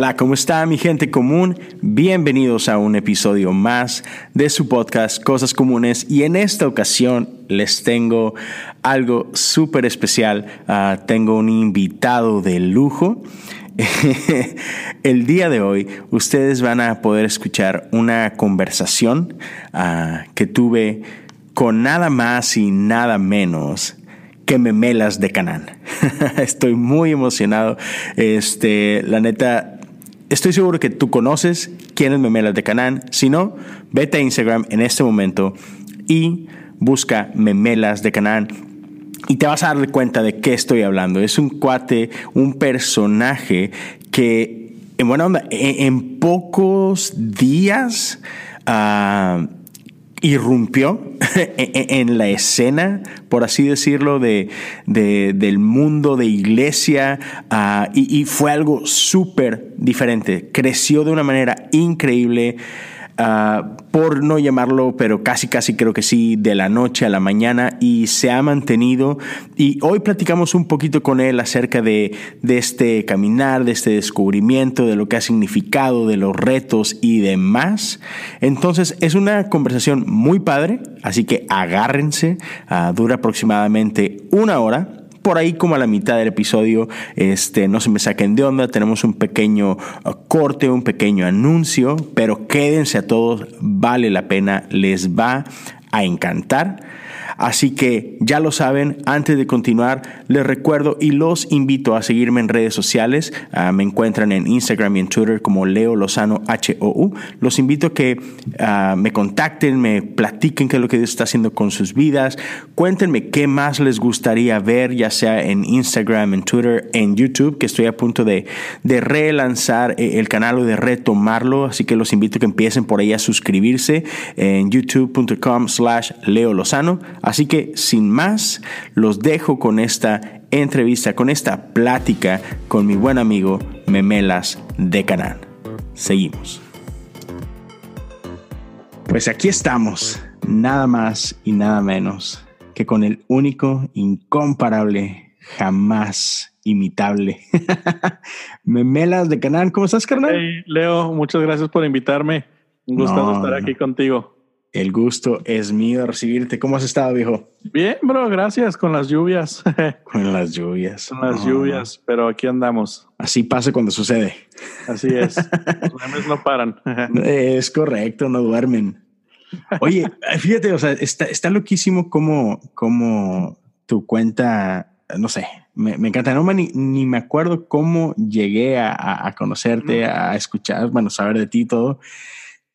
Hola, ¿cómo está mi gente común? Bienvenidos a un episodio más de su podcast Cosas Comunes y en esta ocasión les tengo algo súper especial. Ah, tengo un invitado de lujo. El día de hoy ustedes van a poder escuchar una conversación ah, que tuve con nada más y nada menos que memelas de Canán. Estoy muy emocionado. Este, la neta, Estoy seguro que tú conoces quién es Memelas de Canán. Si no, vete a Instagram en este momento y busca Memelas de Canán y te vas a dar cuenta de qué estoy hablando. Es un cuate, un personaje que, en buena onda, en, pocos días uh, irrumpió en la escena, por así decirlo, de, del mundo de iglesia ah, y, y, fue algo súper diferente. Creció de una manera increíble. Ah, por no llamarlo, pero casi casi creo que sí, de la noche a la mañana y se ha mantenido. Y hoy platicamos un poquito con él acerca de, de este caminar, de este descubrimiento, de lo que ha significado, de los retos y demás. Entonces es una conversación muy padre, así que agárrense, uh, dura aproximadamente una hora por ahí como a la mitad del episodio, este, no se me saquen de onda, tenemos un pequeño uh, corte, un pequeño anuncio, pero quédense a todos, vale la pena, les va a encantar. Así que ya lo saben, antes de continuar, les recuerdo y los invito a seguirme en redes sociales. Uh, me encuentran en Instagram y en Twitter como Leo Lozano HOU. Los invito a que uh, me contacten, me platiquen qué es lo que Dios está haciendo con sus vidas. Cuéntenme qué más les gustaría ver, ya sea en Instagram, en Twitter, en YouTube, que estoy a punto de, de relanzar eh, el canal o de retomarlo. Así que los invito a que empiecen por ahí a suscribirse en youtube.com slash Leo Lozano. Así que sin más, los dejo con esta entrevista, con esta plática con mi buen amigo Memelas de Canán. Seguimos. Pues aquí estamos, nada más y nada menos que con el único, incomparable, jamás imitable. Memelas de Canán, ¿cómo estás, carnal? Hey, Leo, muchas gracias por invitarme. Un gusto no, estar aquí contigo. El gusto es mío de recibirte. ¿Cómo has estado, viejo? Bien, bro, gracias. Con las lluvias. Con las lluvias. Con las lluvias, pero aquí andamos. Así pasa cuando sucede. Así es. Los no paran. es correcto, no duermen. Oye, fíjate, o sea, está, está loquísimo cómo, cómo tu cuenta, no sé, me, me encanta. No ni, ni, me acuerdo cómo llegué a, a conocerte, a escuchar, bueno, saber de ti y todo,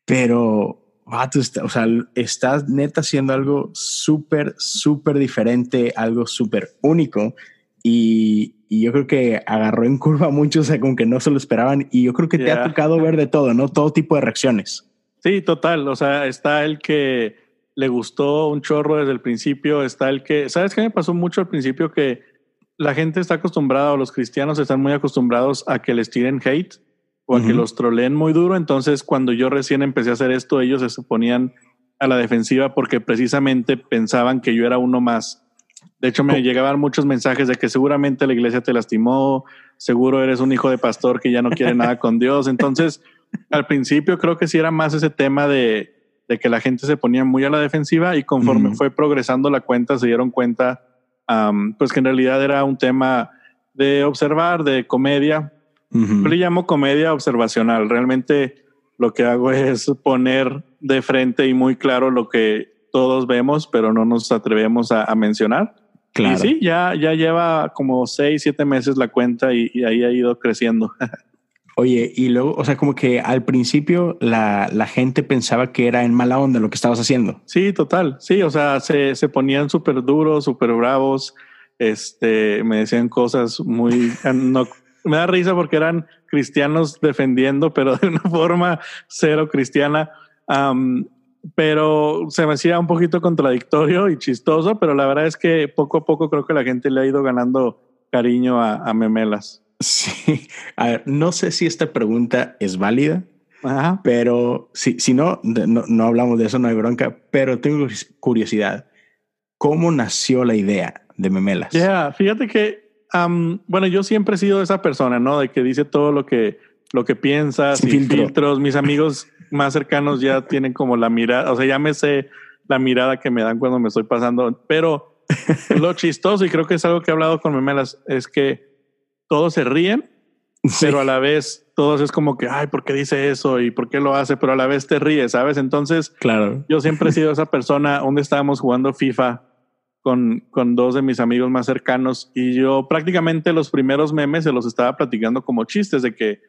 pero Vato, está, o sea, estás neta haciendo algo súper, súper diferente, algo súper único. Y, y, yo creo que agarró en curva a muchos, o sea, como que no se lo esperaban. Y yo creo que yeah. te ha tocado ver de todo, ¿no? Todo tipo de reacciones. Sí, total. O sea, está el que le gustó un chorro desde el principio, está el que, ¿sabes qué me pasó mucho al principio? Que la gente está acostumbrada, o los cristianos están muy acostumbrados a que les tiren hate o a que uh -huh. los troleen muy duro. Entonces, cuando yo recién empecé a hacer esto, ellos se ponían a la defensiva porque precisamente pensaban que yo era uno más. De hecho, me llegaban muchos mensajes de que seguramente la iglesia te lastimó, seguro eres un hijo de pastor que ya no quiere nada con Dios. Entonces, al principio creo que sí era más ese tema de, de que la gente se ponía muy a la defensiva y conforme uh -huh. fue progresando la cuenta se dieron cuenta um, pues que en realidad era un tema de observar, de comedia, Uh -huh. Yo le llamo comedia observacional. Realmente lo que hago es poner de frente y muy claro lo que todos vemos, pero no nos atrevemos a, a mencionar. Claro. Y sí, ya, ya lleva como seis, siete meses la cuenta y, y ahí ha ido creciendo. Oye, y luego, o sea, como que al principio la, la gente pensaba que era en mala onda lo que estabas haciendo. Sí, total. Sí, o sea, se, se ponían súper duros, súper bravos. Este, me decían cosas muy, no, me da risa porque eran cristianos defendiendo, pero de una forma cero cristiana. Um, pero se me hacía un poquito contradictorio y chistoso, pero la verdad es que poco a poco creo que la gente le ha ido ganando cariño a, Memelas. Sí, a ver, no sé si esta pregunta es válida, pero si, si no, no, hablamos de eso, no hay bronca, pero tengo curiosidad. ¿Cómo nació la idea de Memelas? Ya, fíjate que, bueno, yo siempre he sido esa persona, ¿no? De que dice todo lo que, lo que piensas, Sin filtros. Mis amigos más cercanos ya tienen como la mirada, o sea, ya me sé la mirada que me dan cuando me estoy pasando, pero lo chistoso, y creo que es algo que he hablado con Memelas, es que todos se ríen, pero a la vez todos es como que, ay, ¿por qué dice eso? ¿Y por qué lo hace? Pero a la vez te ríes, ¿sabes? Entonces, claro. yo siempre he sido esa persona donde estábamos jugando FIFA con, con dos de mis amigos más cercanos y yo prácticamente los primeros memes se los estaba platicando como chistes de que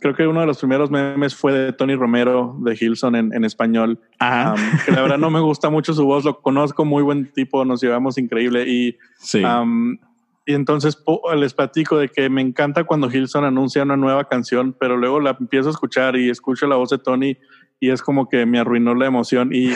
creo que uno de los primeros memes fue de Tony Romero de Hilson en, en español. que la verdad no me gusta mucho su voz, lo conozco, muy buen tipo, nos llevamos increíble. Y, y entonces les platico de que me encanta cuando Hilson anuncia una nueva canción, pero luego la empiezo a escuchar y escucho la voz de Tony y es como que me arruinó la emoción. Y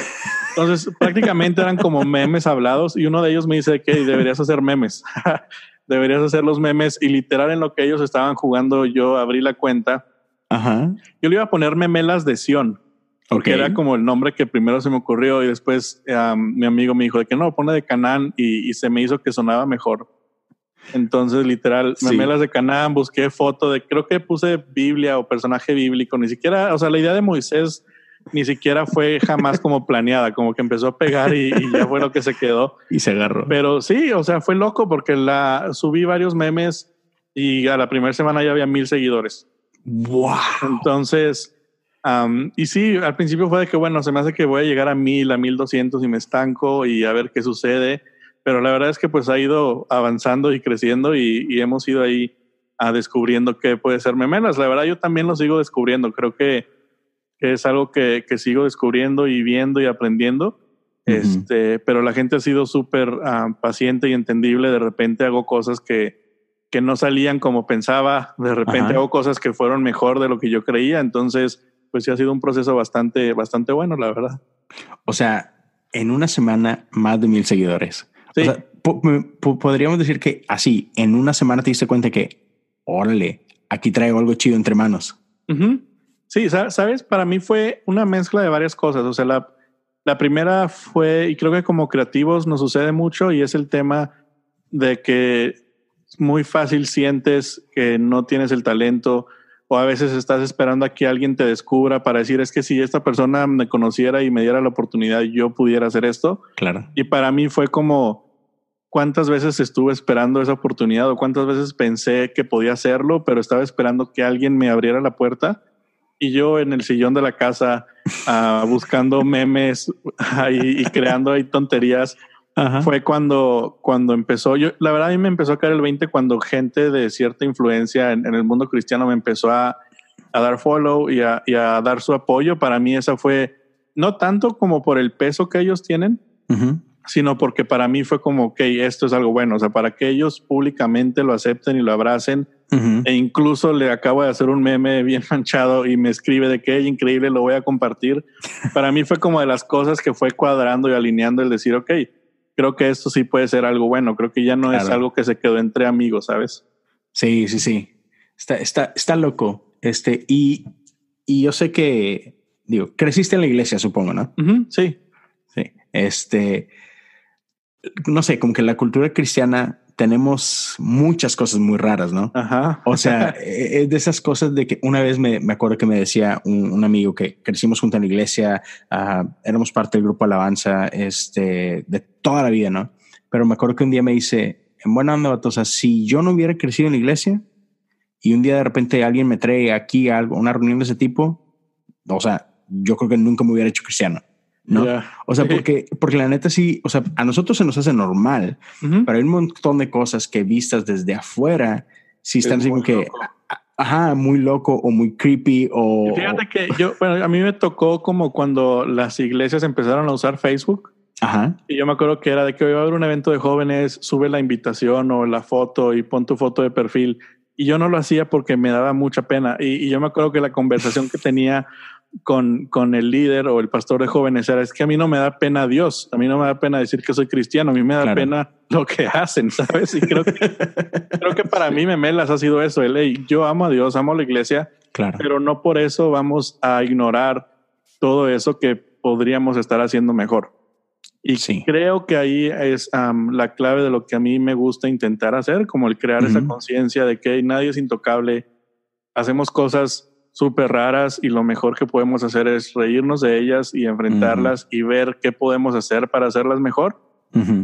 entonces prácticamente eran como memes hablados y uno de ellos me dice que deberías hacer memes. deberías hacer los memes y literal en lo que ellos estaban jugando yo abrí la cuenta. Ajá. Yo le iba a poner memelas de Sion. Porque era como el nombre que primero se me ocurrió y después mi amigo me dijo de que no, pone de Canán y, se me hizo que sonaba mejor. Entonces, literal, memelas de Canaán, busqué foto de, creo que puse Biblia o personaje bíblico, ni siquiera, o sea, la idea de Moisés ni siquiera fue jamás como planeada, como que empezó a pegar y, ya fue lo que se quedó. Y se agarró. Pero sí, o sea, fue loco porque la subí varios memes y a la primera semana ya había mil seguidores. Wow. Entonces, y sí, al principio fue de que, bueno, se me hace que voy a llegar a mil, a mil doscientos y me estanco y a ver qué sucede. Pero la verdad es que pues ha ido avanzando y creciendo y, y hemos ido ahí a descubriendo qué puede ser memelas. La verdad yo también lo sigo descubriendo. Creo que es algo que, que sigo descubriendo y viendo y aprendiendo. Este, pero la gente ha sido súper ah, paciente y entendible. De repente hago cosas que, que no salían como pensaba. De repente hago cosas que fueron mejor de lo que yo creía. Entonces, pues sí ha sido un proceso bastante, bastante bueno, la verdad. O sea, en una semana más de mil seguidores. O sea, podríamos decir que así, en una semana te diste cuenta que, órale, aquí traigo algo chido entre manos. Sí, sabes, para mí fue una mezcla de varias cosas. O sea, la, la primera fue, y creo que como creativos nos sucede mucho, y es el tema de que muy fácil sientes que no tienes el talento o a veces estás esperando a que alguien te descubra para decir es que si esta persona me conociera y me diera la oportunidad yo pudiera hacer esto. Claro. Y para mí fue como cuántas veces estuve esperando esa oportunidad o cuántas veces pensé que podía hacerlo, pero estaba esperando que alguien me abriera la puerta y yo en el sillón de la casa uh, buscando memes y creando ahí tonterías. Fue cuando, cuando empezó, yo, la verdad a mí me empezó a caer el 20 cuando gente de cierta influencia en, el mundo cristiano me empezó a, a dar follow y a, y a, dar su apoyo. Para mí esa fue, no tanto como por el peso que ellos tienen, sino porque para mí fue como, ok, esto es algo bueno, o sea, para que ellos públicamente lo acepten y lo abracen e incluso le acabo de hacer un meme bien manchado y me escribe de que es increíble, lo voy a compartir. Para mí fue como de las cosas que fue cuadrando y alineando el decir, ok, creo que esto sí puede ser algo bueno. Creo que ya no es algo que se quedó entre amigos, ¿sabes? Sí, sí, sí. Está, está, está loco. Este, y, y yo sé que, digo, creciste en la iglesia, supongo, ¿no? sí. Sí. Este, no sé, como que la cultura cristiana tenemos muchas cosas muy raras, ¿no? Ajá. O sea, e-, es de esas cosas de que una vez me, me acuerdo que me decía un, amigo que crecimos junto en la iglesia, uh, éramos parte del grupo Alabanza, este, de toda la vida, ¿no? Pero me acuerdo que un día me dice, en buena onda, o sea, si yo no hubiera crecido en la iglesia y un día de repente alguien me trae aquí algo, una reunión de ese tipo, o sea, yo creo que nunca me hubiera hecho cristiano. ¿No? O sea, porque, porque la neta sí, o sea, a nosotros se nos hace normal, pero hay un montón de cosas que vistas desde afuera, si están así que, ajá, muy loco o muy creepy o... fíjate que yo, bueno, a mí me tocó como cuando las iglesias empezaron a usar Facebook. Ajá. Y yo me acuerdo que era de que hoy va a haber un evento de jóvenes, sube la invitación o la foto y pon tu foto de perfil. Y yo no lo hacía porque me daba mucha pena. Y, y yo me acuerdo que la conversación que tenía con, con el líder o el pastor de jóvenes era, es que a mí no me da pena Dios, a mí no me da pena decir que soy cristiano, a mí me da pena lo que hacen, ¿sabes? Y creo que, creo que para mí Memelas ha sido eso, el, yo amo a Dios, amo a la iglesia, claro. pero no por eso vamos a ignorar todo eso que podríamos estar haciendo mejor. Y sí. creo que ahí es la clave de lo que a mí me gusta intentar hacer, como el crear esa conciencia de que nadie es intocable, hacemos cosas súper raras y lo mejor que podemos hacer es reírnos de ellas y enfrentarlas y ver qué podemos hacer para hacerlas mejor.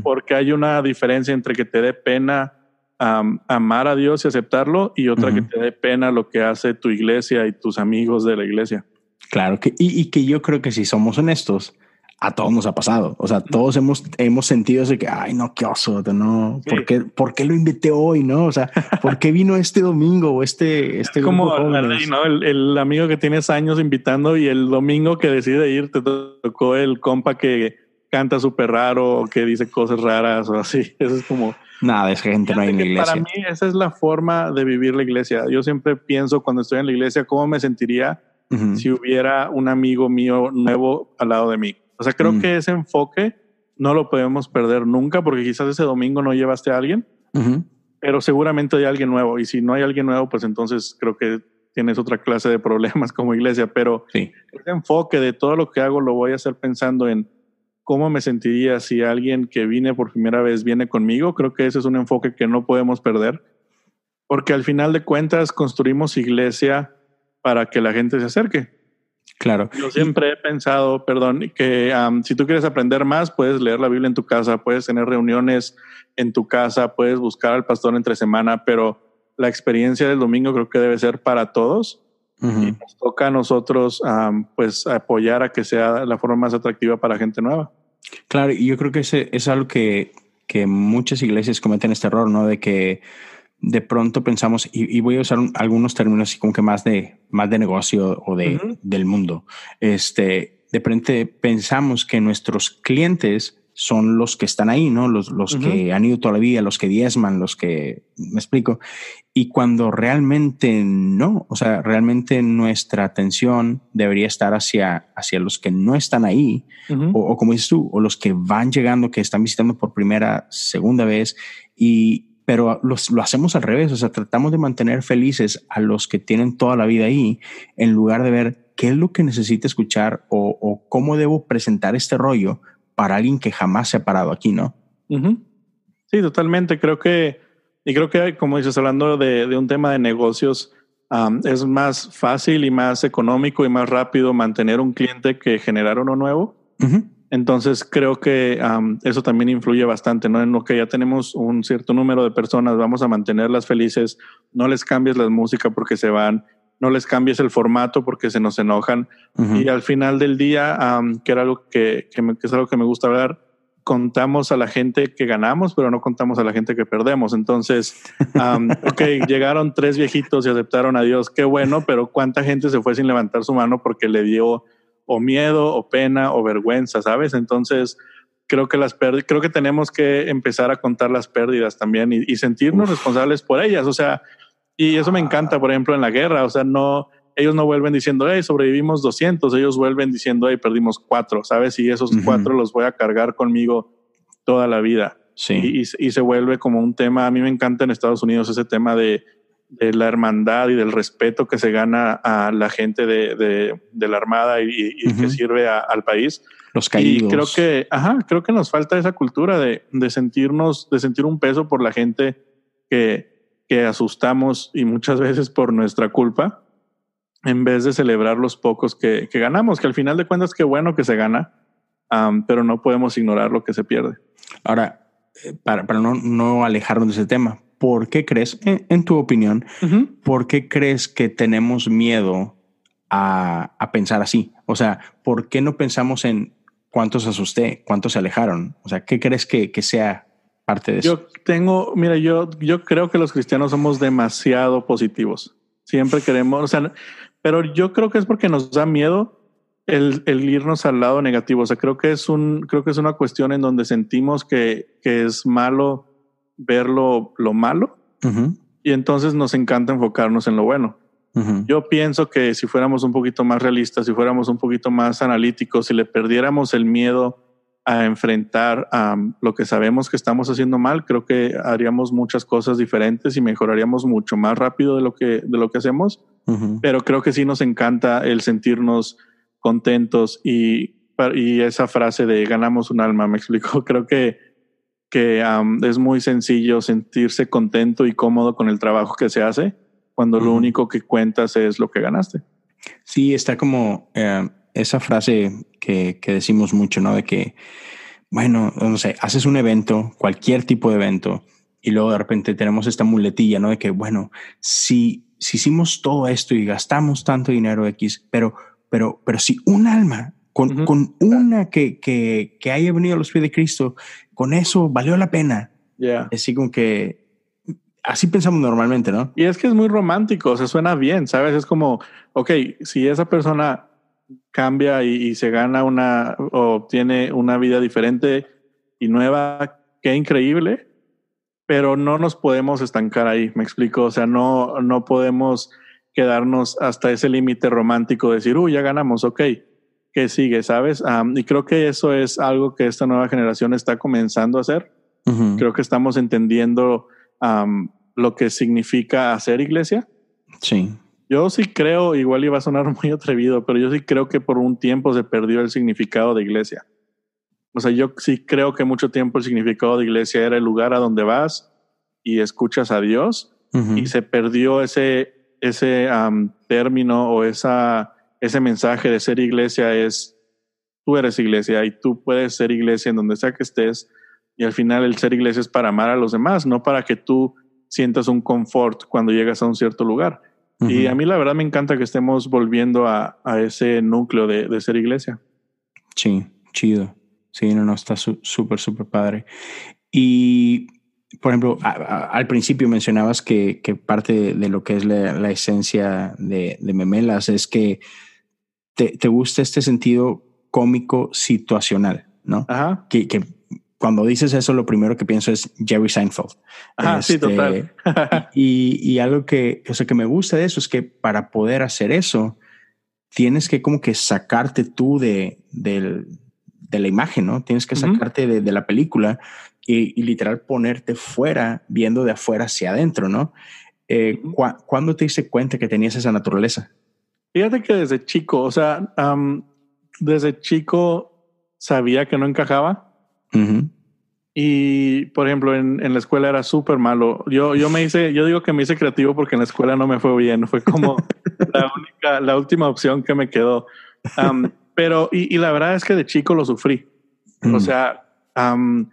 Porque hay una diferencia entre que te dé pena amar a Dios y aceptarlo y otra que te dé pena lo que hace tu iglesia y tus amigos de la iglesia. Claro, que, y, y que yo creo que si somos honestos, a todos nos ha pasado. O sea, todos hemos, hemos sentido ese que, ay, no, qué oso, no, ¿por, qué, ¿por qué lo invité hoy? No, o sea, ¿por qué vino este domingo o este, este Como ¿no? El, el, amigo que tienes años invitando y el domingo que decide ir te tocó el compa que canta súper raro o que dice cosas raras o así. Eso es como... Nada, es gente no hay en la iglesia. Para mí esa es la forma de vivir la iglesia. Yo siempre pienso cuando estoy en la iglesia cómo me sentiría si hubiera un amigo mío nuevo al lado de mí o sea, creo mm. que ese enfoque no lo podemos perder nunca porque quizás ese domingo no llevaste a alguien, pero seguramente hay alguien nuevo y si no hay alguien nuevo, pues entonces creo que tienes otra clase de problemas como iglesia, pero ese enfoque de todo lo que hago lo voy a hacer pensando en cómo me sentiría si alguien que vine por primera vez viene conmigo. Creo que ese es un enfoque que no podemos perder porque al final de cuentas construimos iglesia para que la gente se acerque. Claro. Yo siempre he pensado, perdón, que si tú quieres aprender más, puedes leer la Biblia en tu casa, puedes tener reuniones en tu casa, puedes buscar al pastor entre semana, pero la experiencia del domingo creo que debe ser para todos. Y nos toca a nosotros, pues, apoyar a que sea la forma más atractiva para gente nueva. Claro, y yo creo que ese es algo que, que muchas iglesias cometen este error, ¿no? De que de pronto pensamos, y, voy a usar algunos términos como que más de, más de negocio o de, del mundo, este, de pronto pensamos que nuestros clientes son los que están ahí, ¿no? Los, los que han ido toda la vida, los que diezman, los que, me explico, y cuando realmente no, o sea, realmente nuestra atención debería estar hacia, hacia los que no están ahí, o, o, como dices tú, o los que van llegando, que están visitando por primera, segunda vez, y, pero lo hacemos al revés, o sea, tratamos de mantener felices a los que tienen toda la vida ahí, en lugar de ver qué es lo que necesita escuchar o, cómo debo presentar este rollo para alguien que jamás se ha parado aquí, ¿no? Sí, totalmente. Creo que, y creo que, como dices, hablando de, un tema de negocios, es más fácil y más económico y más rápido mantener un cliente que generar uno nuevo. Entonces creo que eso también influye bastante, ¿no? En lo que ya tenemos un cierto número de personas, vamos a mantenerlas felices, no les cambies la música porque se van, no les cambies el formato porque se nos enojan. Y al final del día, que era algo que, es algo que me gusta hablar, contamos a la gente que ganamos, pero no contamos a la gente que perdemos. Entonces, ok, llegaron tres viejitos y aceptaron a Dios, qué bueno, pero ¿cuánta gente se fue sin levantar su mano porque le dio o miedo o pena o vergüenza, ¿sabes? Entonces, creo que las creo que tenemos que empezar a contar las pérdidas también y, sentirnos responsables por ellas. O sea, y eso me encanta, por ejemplo, en la guerra. O sea, no, ellos no vuelven diciendo, hey, sobrevivimos 200. Ellos vuelven diciendo, hey, perdimos cuatro, ¿sabes? Y esos cuatro los voy a cargar conmigo toda la vida. Sí. Y, y, se vuelve como un tema. A mí me encanta en Estados Unidos ese tema de de la hermandad y del respeto que se gana a la gente de, de, la Armada y, que sirve al país. Los caídos. Y creo que, ajá, creo que nos falta esa cultura de, de sentirnos, de sentir un peso por la gente que, que asustamos y muchas veces por nuestra culpa, en vez de celebrar los pocos que, que ganamos, que al final de cuentas qué bueno que se gana, pero no podemos ignorar lo que se pierde. Ahora, eh, para, para no, no alejarnos de ese tema, ¿por qué crees, en, tu opinión, por qué crees que tenemos miedo a, pensar así? O sea, ¿por qué no pensamos en cuántos asusté, cuántos se alejaron? O sea, ¿qué crees que, sea parte de eso? Yo tengo, mira, yo, yo creo que los cristianos somos demasiado positivos. Siempre queremos, o sea, pero yo creo que es porque nos da miedo el, irnos al lado negativo. O sea, creo que es un, creo que es una cuestión en donde sentimos que, que es malo ver lo, malo y entonces nos encanta enfocarnos en lo bueno. Yo pienso que si fuéramos un poquito más realistas, si fuéramos un poquito más analíticos, si le perdiéramos el miedo a enfrentar a lo que sabemos que estamos haciendo mal, creo que haríamos muchas cosas diferentes y mejoraríamos mucho más rápido de lo que, de lo que hacemos. Pero creo que sí nos encanta el sentirnos contentos y, y esa frase de ganamos un alma, me explico. Creo que, que es muy sencillo sentirse contento y cómodo con el trabajo que se hace cuando lo único que cuentas es lo que ganaste. Sí, está como eh, esa frase que, que, decimos mucho, ¿no? De que, bueno, no sé, haces un evento, cualquier tipo de evento, y luego de repente tenemos esta muletilla, ¿no? De que, bueno, si, si hicimos todo esto y gastamos tanto dinero X, pero, pero, pero si un alma, con, con una que, que, que, haya venido a los pies de Cristo, con eso valió la pena. Yeah. Así como que así pensamos normalmente, ¿no? Y es que es muy romántico, se suena bien, ¿sabes? Es como, ok, si esa persona cambia y, se gana una o obtiene una vida diferente y nueva, qué increíble, pero no nos podemos estancar ahí, me explico, o sea, no, no podemos quedarnos hasta ese límite romántico de decir, uy, ya ganamos, ok, ¿qué sigue? ¿Sabes? y creo que eso es algo que esta nueva generación está comenzando a hacer. Creo que estamos entendiendo lo que significa hacer iglesia. Sí. Yo sí creo, igual iba a sonar muy atrevido, pero yo sí creo que por un tiempo se perdió el significado de iglesia. O sea, yo sí creo que mucho tiempo el significado de iglesia era el lugar a donde vas y escuchas a Dios y se perdió ese, ese término o esa, ese mensaje de ser iglesia es tú eres iglesia y tú puedes ser iglesia en donde sea que estés y al final el ser iglesia es para amar a los demás, no para que tú sientas un confort cuando llegas a un cierto lugar. Y a mí la verdad me encanta que estemos volviendo a, a ese núcleo de, de, ser iglesia. Sí, chido. Sí, no, no, está súper, súper padre. Y, por ejemplo, al principio mencionabas que, que parte de lo que es la, la esencia de, de, Memelas es que te, te, gusta este sentido cómico situacional, ¿no? Ajá. Que, que cuando dices eso, lo primero que pienso es Jerry Seinfeld. Ah, sí, total. y, y, algo que, o sea, que me gusta de eso es que para poder hacer eso, tienes que como que sacarte tú de, de, de la imagen, ¿no? Tienes que sacarte de, de, la película y, y, literal ponerte fuera, viendo de afuera hacia adentro, ¿no? Eh, uh -huh. ¿Cuándo te diste cuenta que tenías esa naturaleza? Fíjate que desde chico, o sea, um, desde chico sabía que no encajaba Uh -huh. Y, por ejemplo, en, en la escuela era súper malo. Yo, yo me hice, yo digo que me hice creativo porque en la escuela no me fue bien. Fue como la única, la última opción que me quedó. Um, pero, y, y, la verdad es que de chico lo sufrí. Mm. O sea, um,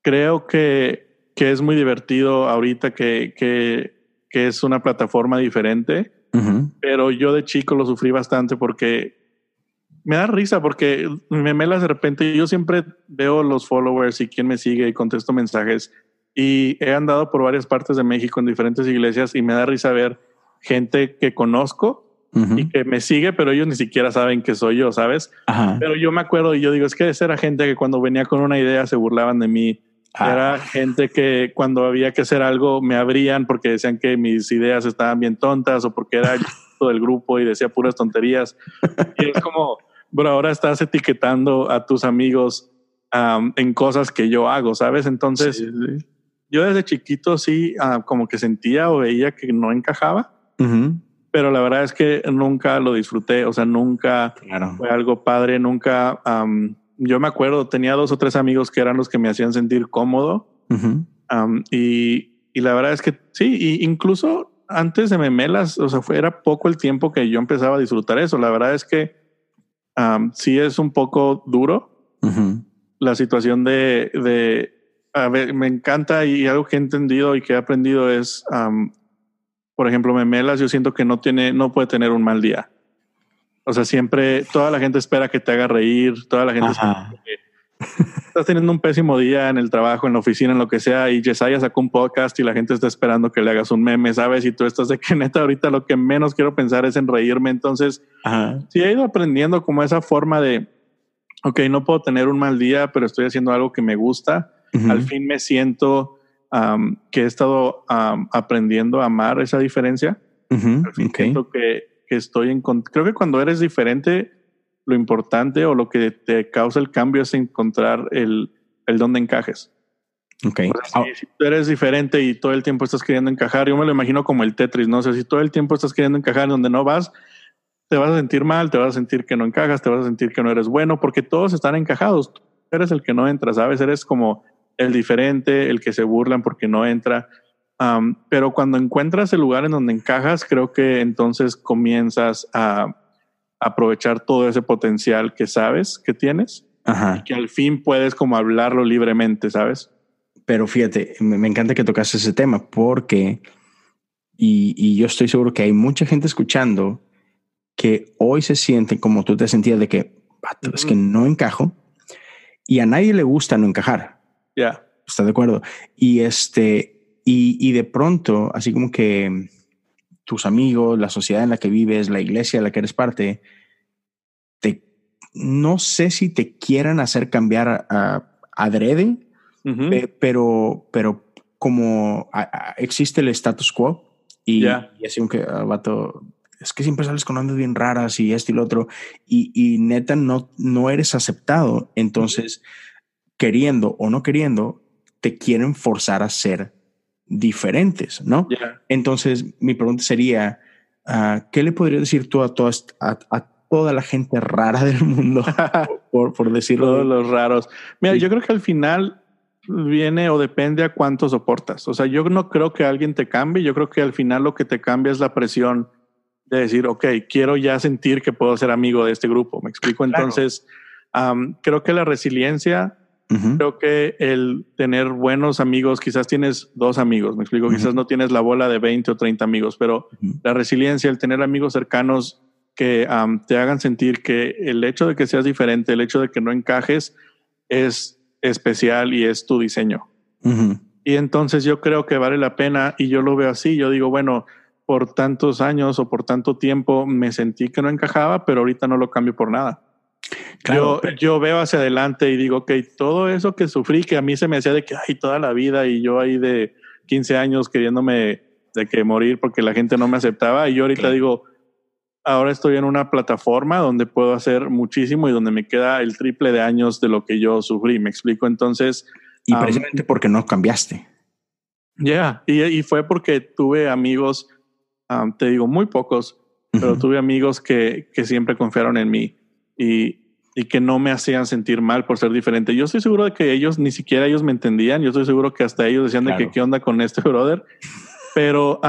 creo que, que es muy divertido ahorita que, que, que es una plataforma diferente. Uh -huh. Pero yo de chico lo sufrí bastante porque me da risa porque me melas de repente. Yo siempre veo los followers y quién me sigue y contesto mensajes. Y he andado por varias partes de México en diferentes iglesias y me da risa ver gente que conozco uh -huh. y que me sigue, pero ellos ni siquiera saben que soy yo, ¿sabes? Ajá. Pero yo me acuerdo y yo digo, es que esa era gente que cuando venía con una idea se burlaban de mí. Ah. Era gente que cuando había que hacer algo me abrían porque decían que mis ideas estaban bien tontas o porque era todo el grupo y decía puras tonterías. Y es como, pero ahora estás etiquetando a tus amigos um, en cosas que yo hago, ¿sabes? Entonces, sí, sí. yo desde chiquito sí, uh, como que sentía o veía que no encajaba, uh -huh. pero la verdad es que nunca lo disfruté, o sea, nunca claro. fue algo padre, nunca, um, yo me acuerdo, tenía dos o tres amigos que eran los que me hacían sentir cómodo uh -huh. um, y, y, la verdad es que sí, y incluso antes de Memelas, o sea, fue, era poco el tiempo que yo empezaba a disfrutar eso, la verdad es que um, sí es un poco duro uh -huh. la situación de, de a ver, me encanta y algo que he entendido y que he aprendido es, um, por ejemplo, Memelas, yo siento que no tiene, no puede tener un mal día. O sea, siempre toda la gente espera que te haga reír, toda la gente espera que estás teniendo un pésimo día en el trabajo, en la oficina, en lo que sea, y Jesiah sacó un podcast y la gente está esperando que le hagas un meme, ¿sabes? Y tú estás de que neta ahorita lo que menos quiero pensar es en reírme. Entonces, Ajá. sí he ido aprendiendo como esa forma de, ok, no puedo tener un mal día, pero estoy haciendo algo que me gusta. Uh -huh. Al fin me siento um, que he estado um, aprendiendo a amar esa diferencia. Siento que, que estoy en... Creo que cuando eres diferente, lo importante o lo que te causa el cambio es encontrar el, el dónde encajes. Okay. si, tú eres diferente y todo el tiempo estás queriendo encajar, yo me lo imagino como el Tetris, ¿no? sé si todo el tiempo estás queriendo encajar donde no vas, te vas a sentir mal, te vas a sentir que no encajas, te vas a sentir que no eres bueno, porque todos están encajados. Tú eres el que no entra, ¿sabes? Eres como el diferente, el que se burlan porque no entra. Pero cuando encuentras el lugar en donde encajas, creo que entonces comienzas a aprovechar todo ese potencial que sabes que tienes y que al fin puedes como hablarlo libremente, ¿sabes? Pero fíjate, me, encanta que tocas ese tema porque, y, yo estoy seguro que hay mucha gente escuchando que hoy se sienten como tú te sentías de que es que no encajo y a nadie le gusta no encajar. Ya. ¿Estás de acuerdo? Y este, y, y de pronto, así como que tus amigos, la sociedad en la que vives, la iglesia de la que eres parte, te, no sé si te quieran hacer cambiar a, adrede, pero, pero como existe el status quo y, así aunque ah, vato, es que siempre sales con ondas bien raras y esto y lo otro y, y neta no, no eres aceptado, entonces queriendo o no queriendo, te quieren forzar a ser diferentes, ¿no? Entonces mi pregunta sería, ah, ¿qué le podrías decir tú a, todas, a, toda la gente rara del mundo, por, por decirlo? Todos los raros. Mira, yo creo que al final viene o depende a cuánto soportas. O sea, yo no creo que alguien te cambie, yo creo que al final lo que te cambia es la presión de decir, ok, quiero ya sentir que puedo ser amigo de este grupo. Me explico. Entonces, creo que la resiliencia, creo que el tener buenos amigos, quizás tienes dos amigos, me explico, quizás no tienes la bola de 20 o 30 amigos, pero la resiliencia, el tener amigos cercanos que te hagan sentir que el hecho de que seas diferente, el hecho de que no encajes, es especial y es tu diseño. Y entonces yo creo que vale la pena y yo lo veo así. Yo digo, bueno, por tantos años o por tanto tiempo me sentí que no encajaba, pero ahorita no lo cambio por nada. Yo, yo veo hacia adelante y digo, ok, todo eso que sufrí, que a mí se me hacía de que hay toda la vida y yo ahí de 15 años queriéndome de que morir porque la gente no me aceptaba y yo ahorita digo, ahora estoy en una plataforma donde puedo hacer muchísimo y donde me queda el triple de años de lo que yo sufrí. Me explico. Entonces. Y precisamente porque no cambiaste. Ya, y, fue porque tuve amigos, te digo, muy pocos, pero tuve amigos que, que siempre confiaron en mí y, y que no me hacían sentir mal por ser diferente. Yo estoy seguro de que ellos, ni siquiera ellos me entendían. Yo estoy seguro que hasta ellos decían de que qué onda con este brother. Pero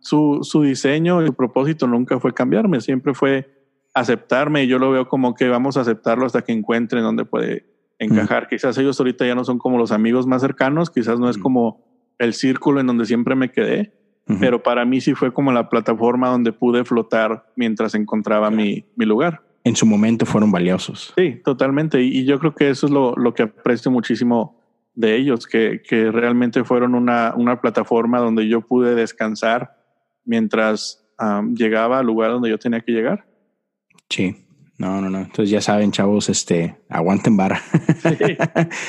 su, su diseño y su propósito nunca fue cambiarme, siempre fue aceptarme y yo lo veo como que vamos a aceptarlo hasta que encuentren donde puede encajar. Quizás ellos ahorita ya no son como los amigos más cercanos, quizás no es como el círculo en donde siempre me quedé, pero para mí sí fue como la plataforma donde pude flotar mientras encontraba mi, mi, lugar. En su momento fueron valiosos. Sí, totalmente. Y, y yo creo que eso es lo, lo, que aprecio muchísimo de ellos, que, que realmente fueron una, una plataforma donde yo pude descansar mientras llegaba al lugar donde yo tenía que llegar. Sí, no, no, no. Entonces ya saben, chavos, este, aguanten vara.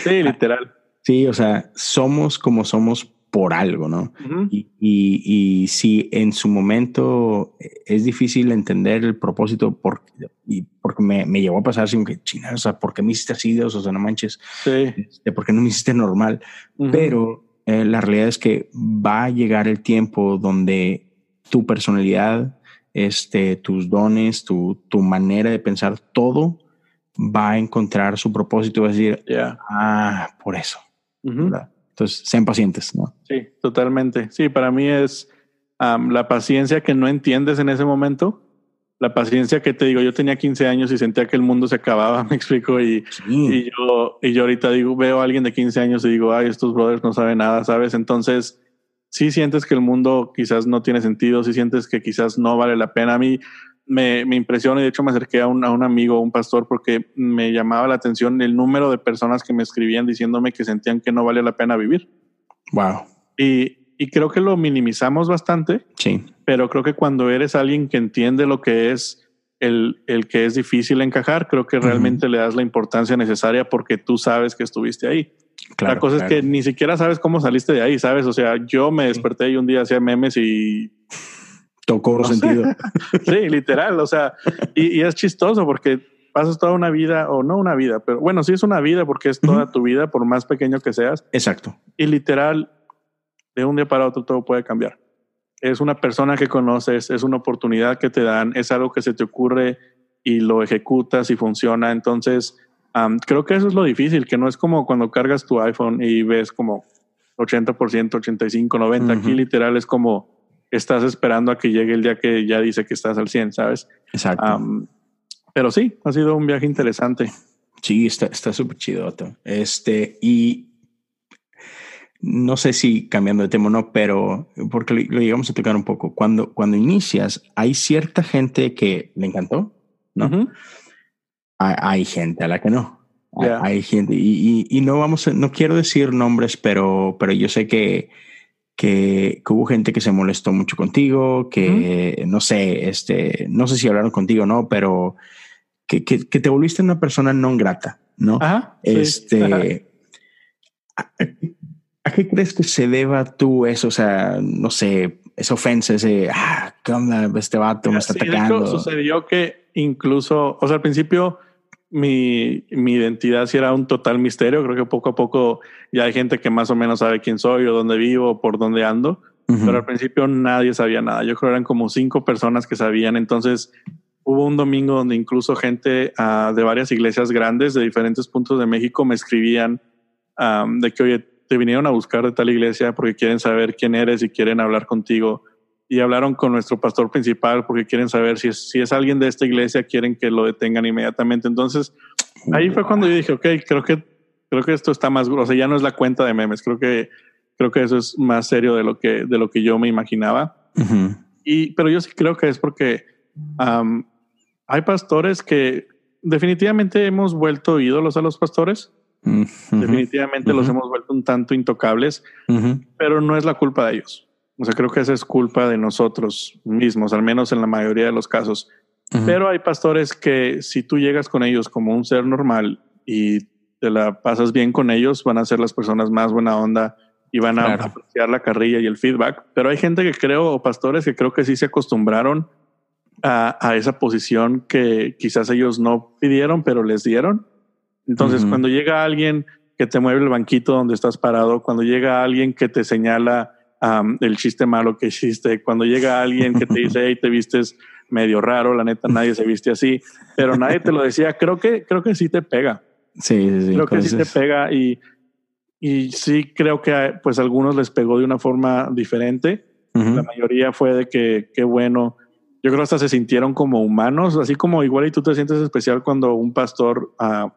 Sí, literal. Sí, o sea, somos como somos por algo, ¿no? y, y, y, si en su momento es difícil entender el propósito por, y porque me, me llevó a pasar así que, china, o sea, ¿por qué me hiciste así, o sea, no manches? Sí. Este, ¿Por qué no me hiciste normal? Pero eh, la realidad es que va a llegar el tiempo donde tu personalidad, este, tus dones, tu, tu manera de pensar, todo va a encontrar su propósito y va a decir, ah, por eso. Entonces, sean pacientes, ¿no? Sí, totalmente. Sí, para mí es la paciencia que no entiendes en ese momento. La paciencia que te digo, yo tenía 15 años y sentía que el mundo se acababa, me explico, y, y, yo, y yo ahorita digo, veo a alguien de 15 años y digo, ay, estos brothers no saben nada, ¿sabes? Entonces, si sientes que el mundo quizás no tiene sentido, si sientes que quizás no vale la pena. A mí me, me impresiona y de hecho me acerqué a un, a un amigo, un pastor, porque me llamaba la atención el número de personas que me escribían diciéndome que sentían que no vale la pena vivir. Wow. Y, y creo que lo minimizamos bastante. Sí. Pero creo que cuando eres alguien que entiende lo que es el, el que es difícil encajar, creo que realmente le das la importancia necesaria porque tú sabes que estuviste ahí la cosa es que ni siquiera sabes cómo saliste de ahí, ¿sabes? O sea, yo me desperté y un día hacía memes y todo cobro sentido. sí, literal. O sea, y, es chistoso porque pasas toda una vida, o no una vida, pero bueno, sí es una vida porque es toda tu vida, por más pequeño que seas. Exacto. Y literal, de un día para otro todo puede cambiar. Es una persona que conoces, es una oportunidad que te dan, es algo que se te ocurre y lo ejecutas y funciona. Entonces, creo que eso es lo difícil, que no es como cuando cargas tu iPhone y ves como 80%, 85, 90. Aquí literal es como estás esperando a que llegue el día que ya dice que estás al 100, ¿sabes? Exacto. pero sí, ha sido un viaje interesante. Sí, está súper chido. Este, y no sé si cambiando de tema o no, pero porque lo, llegamos a tocar un poco. Cuando, cuando inicias, hay cierta gente que le encantó, ¿no? hay, gente a la que no. Hay, gente, y, no vamos a, no quiero decir nombres, pero, pero yo sé que, que, hubo gente que se molestó mucho contigo, que no sé, este, no sé si hablaron contigo o no, pero que, que, te volviste una persona no grata, ¿no? este, ¿A qué crees que se deba tú eso? O sea, no sé, esa ofensa, ese, ah, ¿qué onda? Este vato me está atacando. sucedió que incluso, o sea, al principio mi, mi identidad sí era un total misterio. Creo que poco a poco ya hay gente que más o menos sabe quién soy o dónde vivo, por dónde ando. Pero al principio nadie sabía nada. Yo creo que eran como cinco personas que sabían. Entonces hubo un domingo donde incluso gente uh, de varias iglesias grandes de diferentes puntos de México me escribían um, de que, oye, te vinieron a buscar de tal iglesia porque quieren saber quién eres y quieren hablar contigo. Y hablaron con nuestro pastor principal porque quieren saber si es, si es alguien de esta iglesia, quieren que lo detengan inmediatamente. Entonces, ahí fue cuando yo dije, ok, creo que, creo que esto está más, o sea, ya no es la cuenta de memes, creo que, creo que eso es más serio de lo que, de lo que yo me imaginaba. y, pero yo sí creo que es porque hay pastores que definitivamente hemos vuelto ídolos a los pastores. Definitivamente los hemos vuelto un tanto intocables, pero no es la culpa de ellos. O sea, creo que esa es culpa de nosotros mismos, al menos en la mayoría de los casos. Pero hay pastores que si tú llegas con ellos como un ser normal y te la pasas bien con ellos, van a ser las personas más buena onda y van a apreciar la carrilla y el feedback. Pero hay gente que creo, o pastores que creo que sí se acostumbraron a, a esa posición que quizás ellos no pidieron, pero les dieron entonces, cuando llega alguien que te mueve el banquito donde estás parado, cuando llega alguien que te señala el chiste malo que hiciste, cuando llega alguien que te dice, hey, te vistes medio raro, la neta, nadie se viste así, pero nadie te lo decía, creo que, creo que sí te pega. Sí, sí, sí. Creo que sí te pega y, y sí creo que pues a algunos les pegó de una forma diferente. La mayoría fue de que qué bueno. Yo creo hasta se sintieron como humanos, así como igual y tú te sientes especial cuando un pastor uh,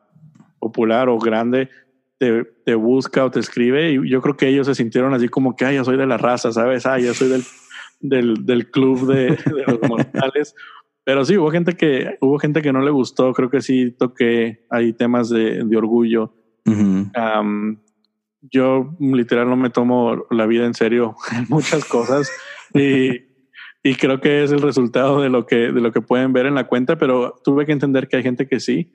popular o grande te, te, busca o te escribe y yo creo que ellos se sintieron así como que, ay, yo soy de la raza, ¿sabes? Ay, yo soy del, del, del club de, los mortales. Pero sí, hubo gente que hubo gente que no le gustó. Creo que sí toqué ahí temas de, de orgullo. yo literal no me tomo la vida en serio en muchas cosas y, y, creo que es el resultado de lo que de lo que pueden ver en la cuenta. Pero tuve que entender que hay gente que sí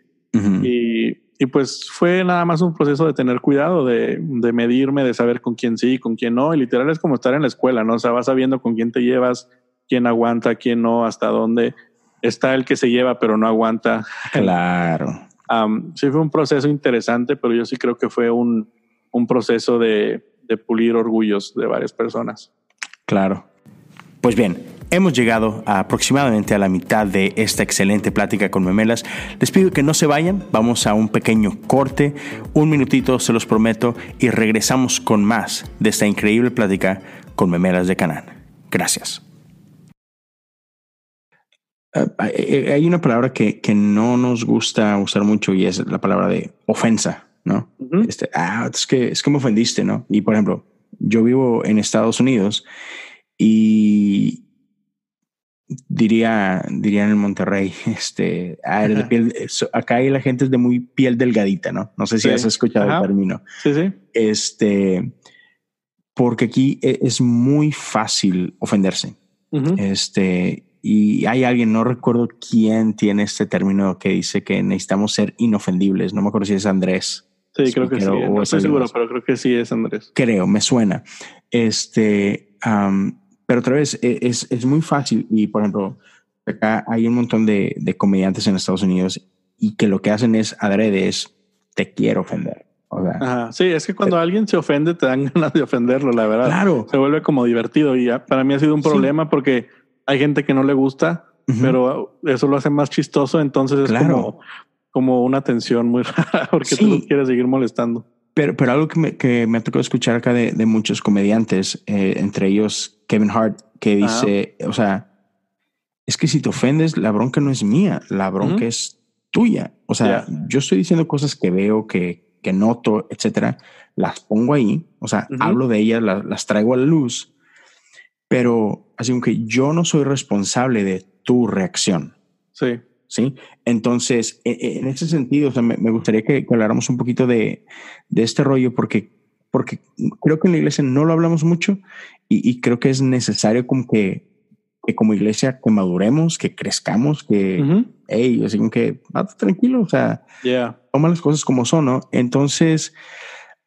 y y pues fue nada más un proceso de tener cuidado, de, de, medirme, de saber con quién sí, con quién no. Y literal es como estar en la escuela, ¿no? O sea, vas sabiendo con quién te llevas, quién aguanta, quién no, hasta dónde está el que se lleva, pero no aguanta. Claro. sí fue un proceso interesante, pero yo sí creo que fue un, un proceso de, de pulir orgullos de varias personas. Claro. Pues bien, Hemos llegado aproximadamente a la mitad de esta excelente plática con Memelas. Les pido que no se vayan, vamos a un pequeño corte, un minutito se los prometo, y regresamos con más de esta increíble plática con Memelas de Canaán. Gracias. Ah, hay una palabra que, no nos gusta usar mucho y es la palabra de ofensa, ¿no? este, ah, es que, es que me ofendiste, ¿no? Y por ejemplo, yo vivo en Estados Unidos y, diría, diría en Monterrey, este, ah, de piel, acá hay la gente es de muy piel delgadita, ¿no? No sé si has escuchado el término. Sí, sí. Este, porque aquí e, es muy fácil ofenderse. Este, y hay alguien, no recuerdo quién tiene este término que dice que necesitamos ser inofendibles. No me acuerdo si es Andrés. Sí, creo que sí. No estoy seguro, pero creo que sí es Andrés. Creo, me suena. Este, pero otra vez, e, es, es, muy fácil y, por ejemplo, acá hay un montón de, de, comediantes en Estados Unidos y que lo que hacen es adrede, es te quiero ofender. O sea, sí, es que cuando alguien se ofende te dan ganas de ofenderlo, la verdad. Claro. Se vuelve como divertido y para mí ha sido un problema porque hay gente que no le gusta, pero eso lo hace más chistoso, entonces es como, como una tensión muy rara porque tú quieres seguir molestando. Pero, pero algo que me, que me ha tocado escuchar acá de, de muchos comediantes, eh, entre ellos Kevin Hart, que dice, o sea, es que si te ofendes, la bronca no es mía, la bronca es tuya. O sea, yo estoy diciendo cosas que veo, que, que noto, etcétera, las pongo ahí, o sea, hablo de ellas, las, traigo a la luz, pero así que yo no soy responsable de tu reacción. Sí. ¿Sí? Entonces, e, e, en ese sentido, me, gustaría que, habláramos un poquito de, de, este rollo porque, porque creo que en la iglesia no lo hablamos mucho y, creo que es necesario como que, que, como iglesia que maduremos, que crezcamos, que, hey, así como que, tranquilo, o sea, toma las cosas como son, ¿no? Entonces,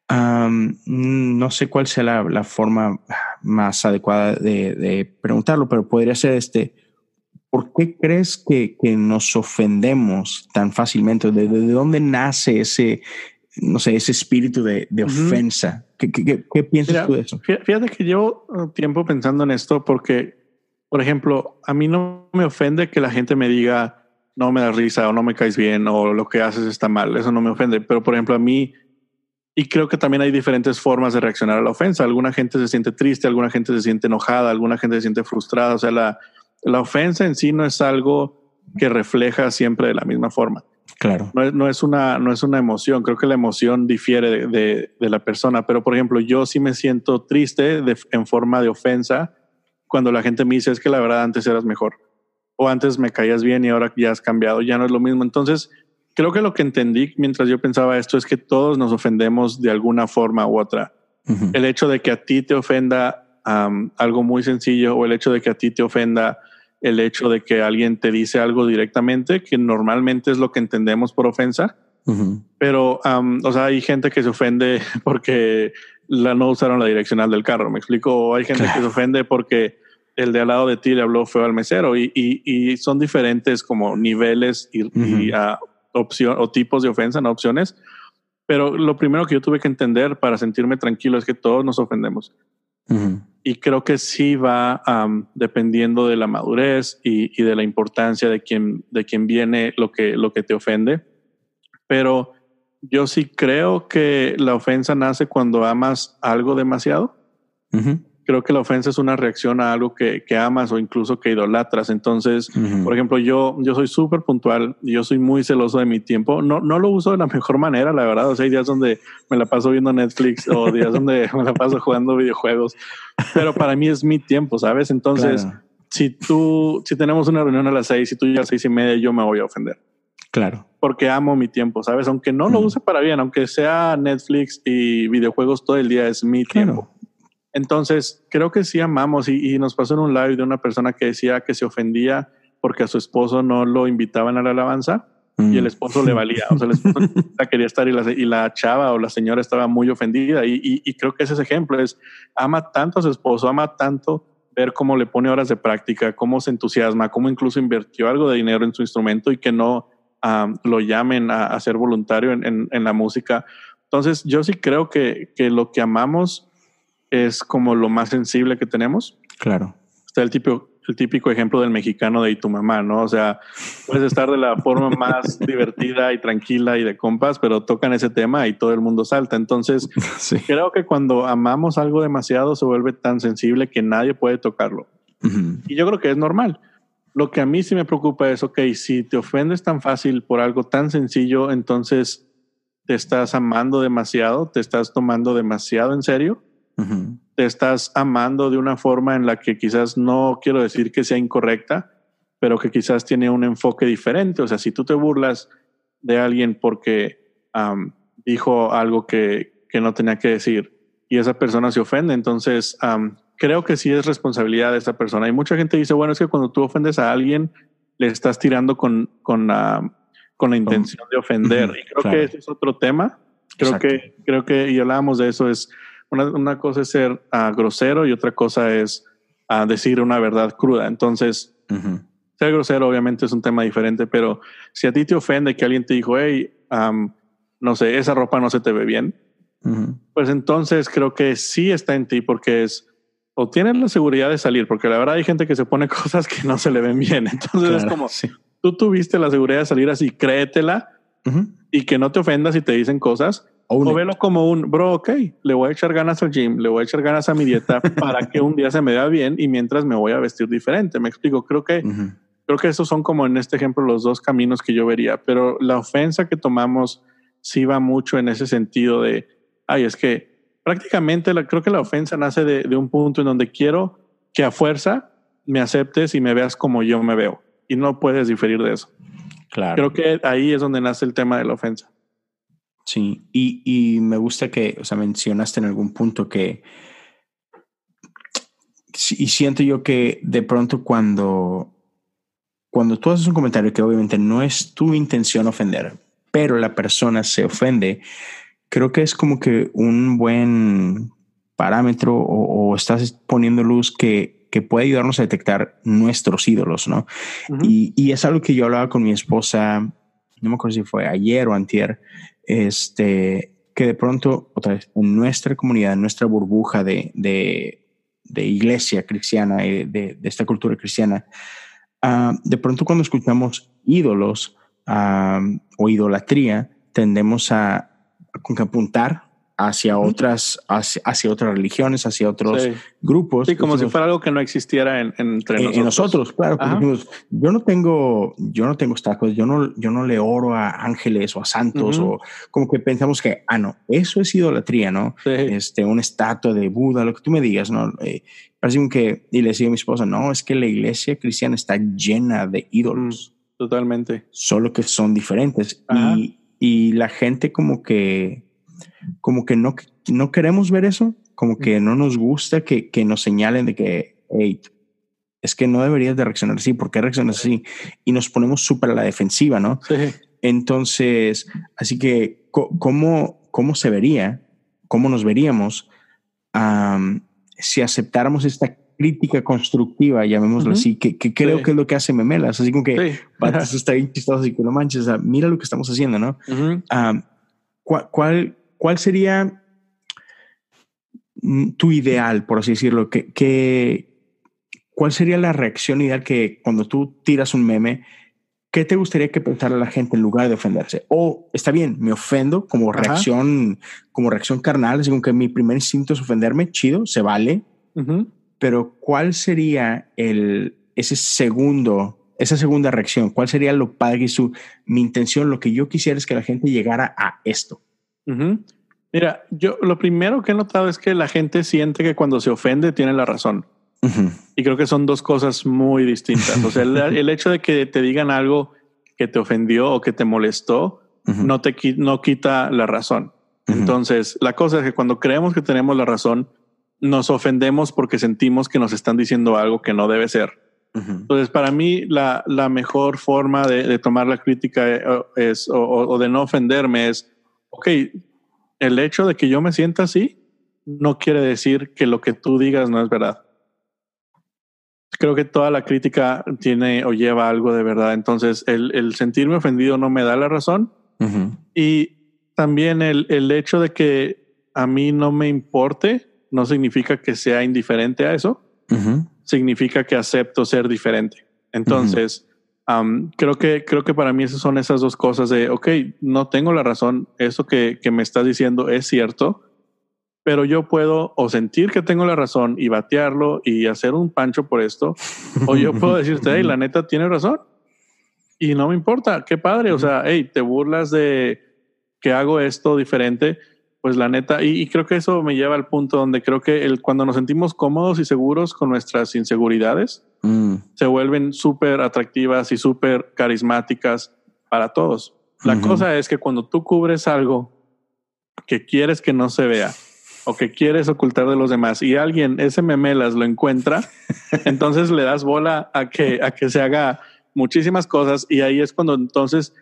no sé cuál sea la, la forma más adecuada de, de, preguntarlo, pero podría ser este, ¿por qué crees que, que nos ofendemos tan fácilmente? ¿De, ¿De, dónde nace ese, no sé, ese espíritu de, de ofensa? ¿Qué, qué, qué piensas tú de eso? Fíjate que llevo uh, tiempo pensando en esto porque, por ejemplo, a mí no me ofende que la gente me diga no me da risa o no me caes bien o lo que haces está mal. Eso no me ofende. Pero, por ejemplo, a mí, y creo que también hay diferentes formas de reaccionar a la ofensa. Alguna gente se siente triste, alguna gente se siente enojada, alguna gente se siente frustrada. O sea, la, la ofensa en sí no es algo que refleja siempre de la misma forma. Claro. No es, una, no es una emoción. Creo que la emoción difiere de, la persona. Pero, por ejemplo, yo sí me siento triste en forma de ofensa cuando la gente me dice es que la verdad antes eras mejor. O antes me caías bien y ahora ya has cambiado. Ya no es lo mismo. Entonces, creo que lo que entendí mientras yo pensaba esto es que todos nos ofendemos de alguna forma u otra. El hecho de que a ti te ofenda algo muy sencillo o el hecho de que a ti te ofenda el hecho de que alguien te dice algo directamente, que normalmente es lo que entendemos por ofensa. Pero, o sea, hay gente que se ofende porque la, no usaron la direccional del carro, me explico. Hay gente que se ofende porque el de al lado de ti le habló feo al mesero y, y, son diferentes como niveles y, opción o tipos de ofensa, no opciones. Pero lo primero que yo tuve que entender para sentirme tranquilo es que todos nos ofendemos. Y creo que sí va dependiendo de la madurez y, de la importancia de quien, de quien viene lo que, lo que te ofende. Pero yo sí creo que la ofensa nace cuando amas algo demasiado creo que la ofensa es una reacción a algo que, que amas o incluso que idolatras. Entonces, por ejemplo, yo, yo soy súper puntual y yo soy muy celoso de mi tiempo. No, no lo uso de la mejor manera, la verdad. O sea, hay días donde me la paso viendo Netflix o días donde me la paso jugando videojuegos, pero para mí es mi tiempo, ¿sabes? Entonces, si tú, si tenemos una reunión a las seis y tú ya a las seis y media, yo me voy a ofender. Claro. Porque amo mi tiempo, ¿sabes? Aunque no lo use para bien, aunque sea Netflix y videojuegos todo el día, es mi tiempo. Entonces, creo que sí amamos y, nos pasó en un live de una persona que decía que se ofendía porque a su esposo no lo invitaban a la alabanza y el mm. esposo le valía. O sea, el esposo quería estar y la, y la, chava o la señora estaba muy ofendida. Y, y, creo que ese es ejemplo. Es ama tanto a su esposo, ama tanto ver cómo le pone horas de práctica, cómo se entusiasma, cómo incluso invirtió algo de dinero en su instrumento y que no lo llamen a, ser voluntario en, en, la música. Entonces, yo sí creo que, que lo que amamos es como lo más sensible que tenemos. Claro. Está el típico, el típico ejemplo del mexicano de y tu mamá, ¿no? O sea, puedes estar de la forma más divertida y tranquila y de compas, pero tocan ese tema y todo el mundo salta. Entonces, creo que cuando amamos algo demasiado se vuelve tan sensible que nadie puede tocarlo. Y yo creo que es normal. Lo que a mí sí me preocupa es, ok, si te ofendes tan fácil por algo tan sencillo, entonces te estás amando demasiado, te estás tomando demasiado en serio te estás amando de una forma en la que quizás no quiero decir que sea incorrecta, pero que quizás tiene un enfoque diferente. O sea, si tú te burlas de alguien porque dijo algo que, que, no tenía que decir y esa persona se ofende, entonces creo que sí es responsabilidad de esa persona. Y mucha gente dice, bueno, es que cuando tú ofendes a alguien, le estás tirando con, con, la, con la intención de ofender. y creo que ese es otro tema. Creo que, creo que, y hablábamos de eso, es una, cosa es ser ah, grosero y otra cosa es a decir una verdad cruda. Entonces, ser grosero obviamente es un tema diferente, pero si a ti te ofende que alguien te dijo, hey, no sé, esa ropa no se te ve bien, pues entonces creo que sí está en ti porque es o tienes la seguridad de salir, porque la verdad hay gente que se pone cosas que no se le ven bien. Entonces es como tú tuviste la seguridad de salir así, créetela y que no te ofendas si te dicen cosas. O velo como un bro, ok, le voy a echar ganas al gym, le voy a echar ganas a mi dieta para que un día se me vea bien y mientras me voy a vestir diferente. Me explico. Creo que creo que esos son como en este ejemplo los dos caminos que yo vería. Pero la ofensa que tomamos sí va mucho en ese sentido de, ay, es que prácticamente la, creo que la ofensa nace de, de un punto en donde quiero que a fuerza me aceptes y me veas como yo me veo y no puedes diferir de eso. Claro. Creo que ahí es donde nace el tema de la ofensa. Sí, y, y me gusta que, o sea, mencionaste en algún punto que, y siento yo que de pronto cuando, cuando tú haces un comentario que obviamente no es tu intención ofender, pero la persona se ofende, creo que es como que un buen parámetro o, o estás poniendo luz que que puede ayudarnos a detectar nuestros ídolos, ¿no? y, y, es algo que yo hablaba con mi esposa, no me acuerdo si fue ayer o antier, este, que de pronto, otra vez, en nuestra comunidad, en nuestra burbuja de, de, iglesia cristiana y de, esta cultura cristiana, uh, de pronto cuando escuchamos ídolos uh, o idolatría, tendemos a, a apuntar hacia otras, hacia, otras religiones, hacia otros grupos. Sí, como si fuera algo que no existiera en, entre nosotros. nosotros, claro. yo no tengo, yo no tengo estatuas, yo no, yo no le oro a ángeles o a santos o como que pensamos que, ah, no, eso es idolatría, ¿no? Este, una estatua de Buda, lo que tú me digas, ¿no? Eh, parece que, y le decía a mi esposa, no, es que la iglesia cristiana está llena de ídolos. Mm, totalmente. Solo que son diferentes. Y, y la gente como que como que no, no queremos ver eso, como que no nos gusta que, que nos señalen de que, hey, es que no deberías de reaccionar así, ¿por qué reaccionas así? Y nos ponemos súper a la defensiva, ¿no? Sí. Entonces, así que, ¿cómo, ¿cómo se vería? ¿Cómo nos veríamos si aceptáramos esta crítica constructiva, llamémoslo así, que, que creo que es lo que hace Memelas, así como que sí. está bien chistoso y que no manches, mira lo que estamos haciendo, ¿no? ¿cuál, ¿cuál, ¿cuál sería mm, tu ideal, por así decirlo? ¿Qué, cuál sería la reacción ideal que cuando tú tiras un meme, qué te gustaría que pensara la gente en lugar de ofenderse? O está bien, me ofendo como reacción, como reacción carnal, según que mi primer instinto es ofenderme, chido, se vale. Pero ¿cuál sería el, ese segundo, esa segunda reacción? ¿Cuál sería lo padre y su, mi intención? Lo que yo quisiera es que la gente llegara a esto. Mira, yo lo primero que he notado es que la gente siente que cuando se ofende tiene la razón. Y creo que son dos cosas muy distintas. O sea, el, hecho de que te digan algo que te ofendió o que te molestó no te no quita la razón. Entonces, la cosa es que cuando creemos que tenemos la razón, nos ofendemos porque sentimos que nos están diciendo algo que no debe ser. Entonces, para mí, la, la mejor forma de, tomar la crítica eh, es, o de no ofenderme es ok, el hecho de que yo me sienta así no quiere decir que lo que tú digas no es verdad. Creo que toda la crítica tiene o lleva algo de verdad. Entonces, el, sentirme ofendido no me da la razón. Y también el, el hecho de que a mí no me importe no significa que sea indiferente a eso. Significa que acepto ser diferente. Entonces, creo, que, creo que para mí esas son esas dos cosas de, ok, no tengo la razón, eso que, que me estás diciendo es cierto, pero yo puedo o sentir que tengo la razón y batearlo y hacer un pancho por esto, o yo puedo decirte, hey, la neta tiene razón y no me importa, qué padre, o sea, hey, te burlas de que hago esto diferente, pues la neta, y, creo que eso me lleva al punto donde creo que el, cuando nos sentimos cómodos y seguros con nuestras inseguridades, mm. se vuelven súper atractivas y súper carismáticas para todos. La cosa es que cuando tú cubres algo que quieres que no se vea o que quieres ocultar de los demás y alguien, ese memelas, lo encuentra, entonces le das bola a que, a que se haga muchísimas cosas y ahí es cuando entonces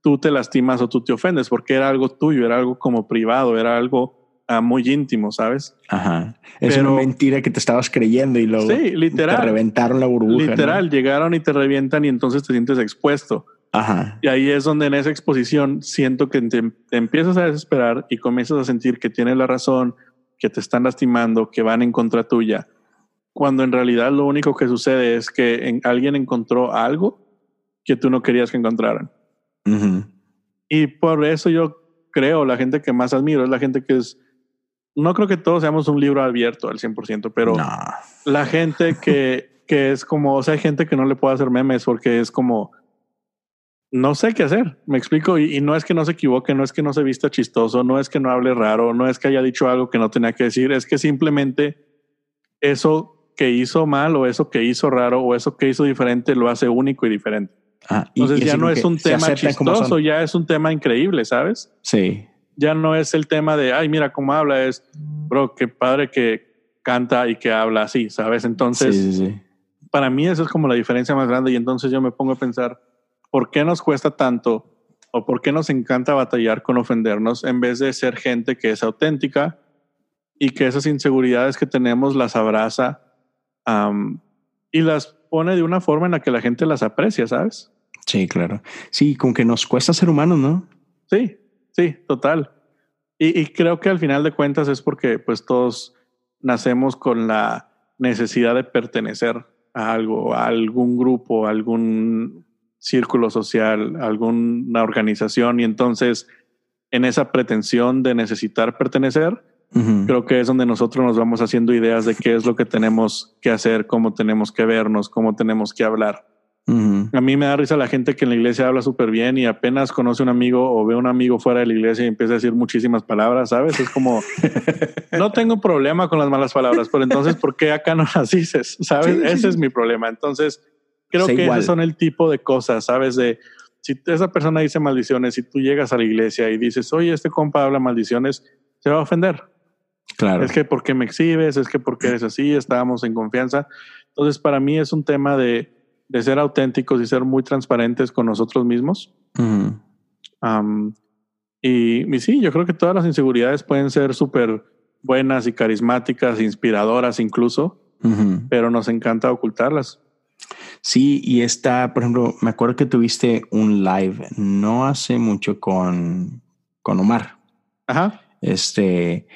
tú te lastimas o tú te ofendes porque era algo tuyo, era algo como privado, era algo ah, muy íntimo, ¿sabes? Ajá. Es una mentira que te estabas creyendo y luego sí, literal, te reventaron la burbuja. Literal, llegaron y te revientan y entonces te sientes expuesto. Ajá. Y ahí es donde en esa exposición siento que te, te empiezas a desesperar y comienzas a sentir que tienes la razón, que te están lastimando, que van en contra tuya, cuando en realidad lo único que sucede es que en, alguien encontró algo que tú no querías que encontraran. Y por eso yo creo, la gente que más admiro es la gente que es, no creo que todos seamos un libro abierto al 100%, pero la gente que, que es como, o sea, hay gente que no le puede hacer memes porque es como, no sé qué hacer, me explico, y, no es que no se equivoque, no es que no se vista chistoso, no es que no hable raro, no es que haya dicho algo que no tenía que decir, es que simplemente eso que hizo mal o eso que hizo raro o eso que hizo diferente lo hace único y diferente. Ah, Entonces ya no es un tema chistoso, ya es un tema increíble, ¿sabes? Sí. Ya no es el tema de, ay, mira cómo habla, es, bro, qué padre que canta y que habla así, ¿sabes? Entonces, para mí eso es como la diferencia más grande y entonces yo me pongo a pensar, ¿por qué nos cuesta tanto o por qué nos encanta batallar con ofendernos en vez de ser gente que es auténtica y que esas inseguridades que tenemos las abraza y las pone de una forma en la que la gente las aprecia, ¿sabes? Sí, claro. Sí, como que nos cuesta ser humanos, ¿no? Sí, sí, total. Y, y, creo que al final de cuentas es porque pues todos nacemos con la necesidad de pertenecer a algo, a algún grupo, a algún círculo social, alguna organización y entonces en esa pretensión de necesitar pertenecer, creo que es donde nosotros nos vamos haciendo ideas de qué es lo que tenemos que hacer, cómo tenemos que vernos, cómo tenemos que hablar. A mí me da risa la gente que en la iglesia habla súper bien y apenas conoce un amigo o ve un amigo fuera de la iglesia y empieza a decir muchísimas palabras, ¿sabes? Es como, no tengo problema con las malas palabras, pero entonces, ¿por qué acá no las dices? ¿Sabes? Ese es mi problema. Entonces, Creo que esos son el tipo de cosas, ¿sabes? De si esa persona dice maldiciones y tú llegas a la iglesia y dices, oye, este compa habla maldiciones, se va a ofender. Claro. Es que ¿por qué me exhibes? Es que ¿por qué eres así? Estábamos en confianza. Entonces, para mí es un tema de, de ser auténticos y ser muy transparentes con nosotros mismos. y, y, sí, yo creo que todas las inseguridades pueden ser súper buenas y carismáticas, inspiradoras incluso, pero nos encanta ocultarlas. Sí, y está, por ejemplo, me acuerdo que tuviste un live no hace mucho con, con Omar. Ajá. Este,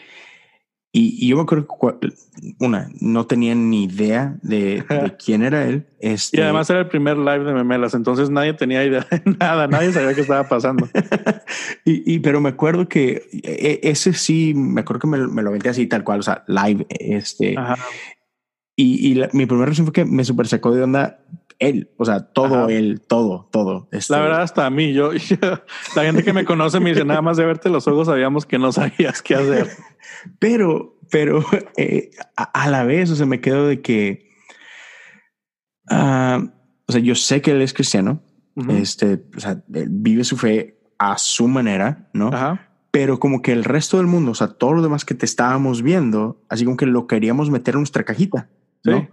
y, yo me acuerdo que, una, no tenía ni idea de, quién era él. Este, y además era el primer live de Memelas, entonces nadie tenía idea de nada, nadie sabía qué estaba pasando. y, y, pero me acuerdo que e, ese sí, me acuerdo que me, me, lo aventé así tal cual, o sea, live, este, Ajá. Y, mi primera reacción fue que me super sacó de onda él, o sea, todo él, todo, todo. Este... La verdad, hasta a mí, yo, la gente que me conoce me dice, nada más de verte los ojos sabíamos que no sabías qué hacer. pero, pero eh, a, la vez, o sea, me quedo de que, uh, o sea, yo sé que él es cristiano, este, o sea, vive su fe a su manera, ¿no? Ajá pero como que el resto del mundo, o sea, todo lo demás que te estábamos viendo, así como que lo queríamos meter en nuestra cajita. ¿no?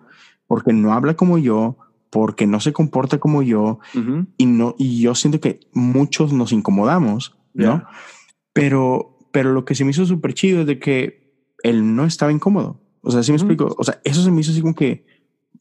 Porque no habla como yo, porque no se comporta como yo y no y yo siento que muchos nos incomodamos, ¿no? Pero pero lo que se me hizo súper chido es de que él no estaba incómodo. O sea, si me explico, o sea, eso se me hizo así como que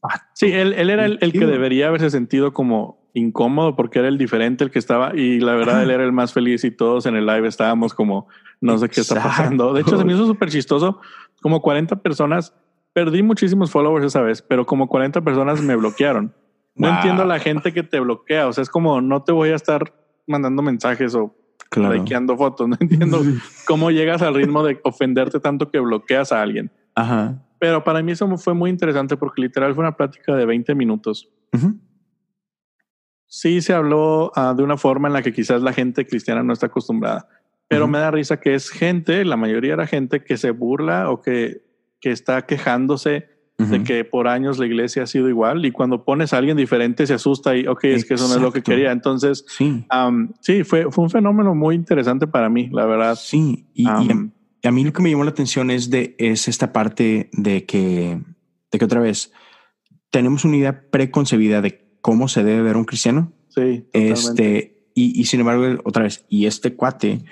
ah, sí, él, él era el, que debería haberse sentido como incómodo porque era el diferente el que estaba y la verdad él era el más feliz y todos en el live estábamos como no sé qué está pasando. De hecho, se me hizo súper chistoso, como 40 personas Perdí muchísimos followers esa vez, pero como 40 personas me bloquearon. No entiendo la gente que te bloquea. O sea, es como no te voy a estar mandando mensajes o likeando fotos. No entiendo cómo llegas al ritmo de ofenderte tanto que bloqueas a alguien. Ajá. Pero para mí eso fue muy interesante porque literal fue una plática de 20 minutos. Sí se habló ah, de una forma en la que quizás la gente cristiana no está acostumbrada, pero me da risa que es gente, la mayoría era gente que se burla o que que está quejándose de que por años la iglesia ha sido igual y cuando pones a alguien diferente se asusta y, ok, es que eso no es lo que quería. Entonces, sí, sí fue, fue un fenómeno muy interesante para mí, la verdad. Sí, y, a, mí lo que me llamó la atención es, de, es esta parte de que, de que otra vez tenemos una idea preconcebida de cómo se debe ver un cristiano. Sí. Este, y, y sin embargo, otra vez, y este cuate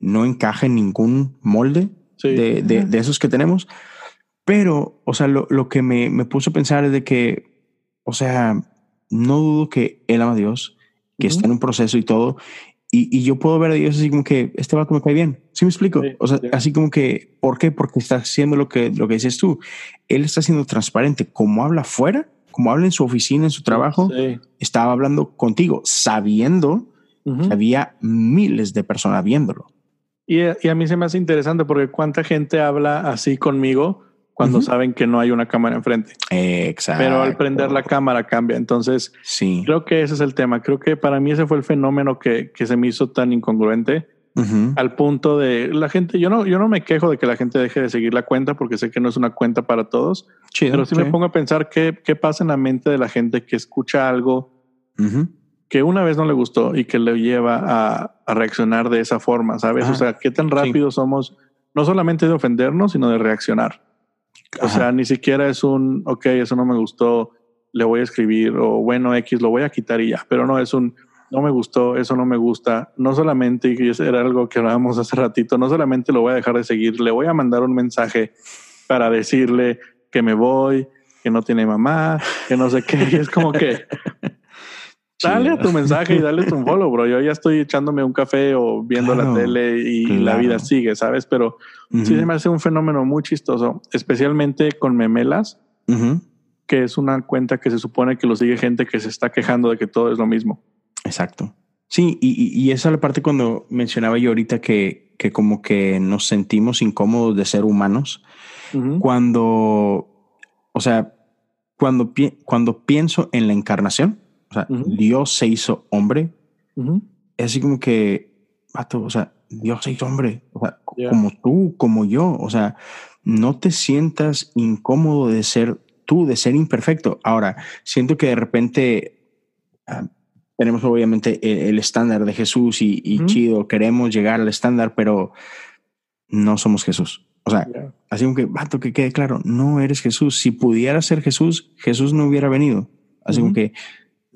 no encaja en ningún molde de, de, esos que tenemos. Pero, o sea, lo, lo que me, me, puso a pensar es de que, o sea, no dudo que él ama a Dios, que está en un proceso y todo. Y, y, yo puedo ver a Dios así como que este vato me cae bien. ¿Sí me explico? o sea, así como que, ¿por qué? Porque está haciendo lo que, lo que dices tú. Él está siendo transparente. Como habla fuera, como habla en su oficina, en su trabajo, estaba hablando contigo, sabiendo que había miles de personas viéndolo. Y, y, a mí se me hace interesante porque cuánta gente habla así conmigo cuando saben que no hay una cámara enfrente. Exacto. Pero al prender la cámara cambia. Entonces, sí. creo que ese es el tema. Creo que para mí ese fue el fenómeno que, que se me hizo tan incongruente al punto de la gente. Yo no, yo no me quejo de que la gente deje de seguir la cuenta porque sé que no es una cuenta para todos. pero sí, me pongo a pensar qué, qué pasa en la mente de la gente que escucha algo que una vez no le gustó y que le lleva a, a reaccionar de esa forma, ¿sabes? O sea, qué tan rápido somos, no solamente de ofendernos, sino de reaccionar. O sea, ni siquiera es un, ok, eso no me gustó, le voy a escribir, o bueno, X, lo voy a quitar y ya, pero no, es un, no me gustó, eso no me gusta. No solamente, y era algo que hablábamos hace ratito, no solamente lo voy a dejar de seguir, le voy a mandar un mensaje para decirle que me voy, que no tiene mamá, que no sé qué. Y es como que Dale a tu mensaje y dale un follow, bro. Yo ya estoy echándome un café o viendo la tele y la vida sigue, ¿sabes? Pero sí me hace un fenómeno muy chistoso, especialmente con memelas, que es una cuenta que se supone que lo sigue gente que se está quejando de que todo es lo mismo. Exacto. Sí, y, y esa es la parte cuando mencionaba yo ahorita que, que como que nos sentimos incómodos de ser humanos. Cuando, o sea, cuando, cuando pienso en la encarnación, sea, Dios se hizo hombre. Es así como que, o sea, Dios se hizo hombre, o sea, como tú, como yo. O sea, no te sientas incómodo de ser tú, de ser imperfecto. Ahora, siento que de repente ah, tenemos obviamente el, estándar de Jesús y, chido, queremos llegar al estándar, pero no somos Jesús. O sea, así como que, vato, que quede claro, no eres Jesús. Si pudiera ser Jesús, Jesús no hubiera venido. Así como que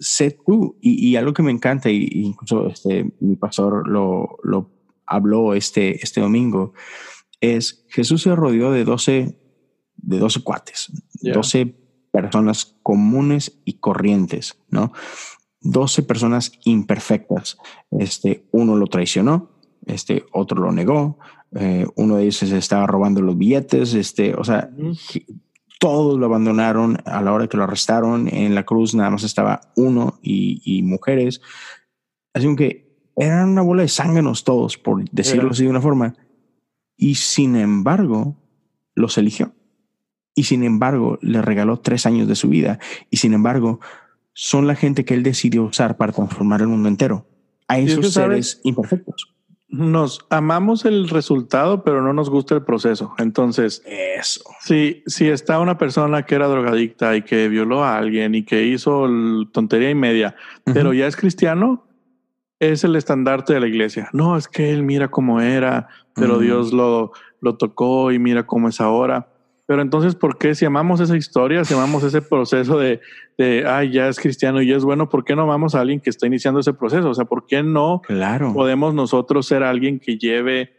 sé tú. Y, algo que me encanta, y, incluso este, mi pastor lo, lo habló este, este domingo, es Jesús se rodeó de 12, de 12 cuates, 12 personas comunes y corrientes, ¿no? 12 personas imperfectas. Este, uno lo traicionó, este, otro lo negó, eh, uno de ellos se estaba robando los billetes, este, o sea, todos lo abandonaron a la hora que lo arrestaron. En la cruz nada más estaba uno y, mujeres. Así que eran una bola de zánganos todos, por decirlo así de una forma. Y sin embargo, los eligió. Y sin embargo, le regaló tres años de su vida. Y sin embargo, son la gente que él decidió usar para transformar el mundo entero. A esos seres imperfectos nos amamos el resultado, pero no nos gusta el proceso. Entonces, eso. Si, si está una persona que era drogadicta y que violó a alguien y que hizo tontería y media, pero ya es cristiano, es el estandarte de la iglesia. No, es que él mira cómo era, pero Dios lo, lo tocó y mira cómo es ahora. Pero entonces, ¿por qué si amamos esa historia, si amamos ese proceso de, de, ay, ya es cristiano y ya es bueno, ¿por qué no vamos a alguien que está iniciando ese proceso? O sea, ¿por qué no claro. podemos nosotros ser alguien que lleve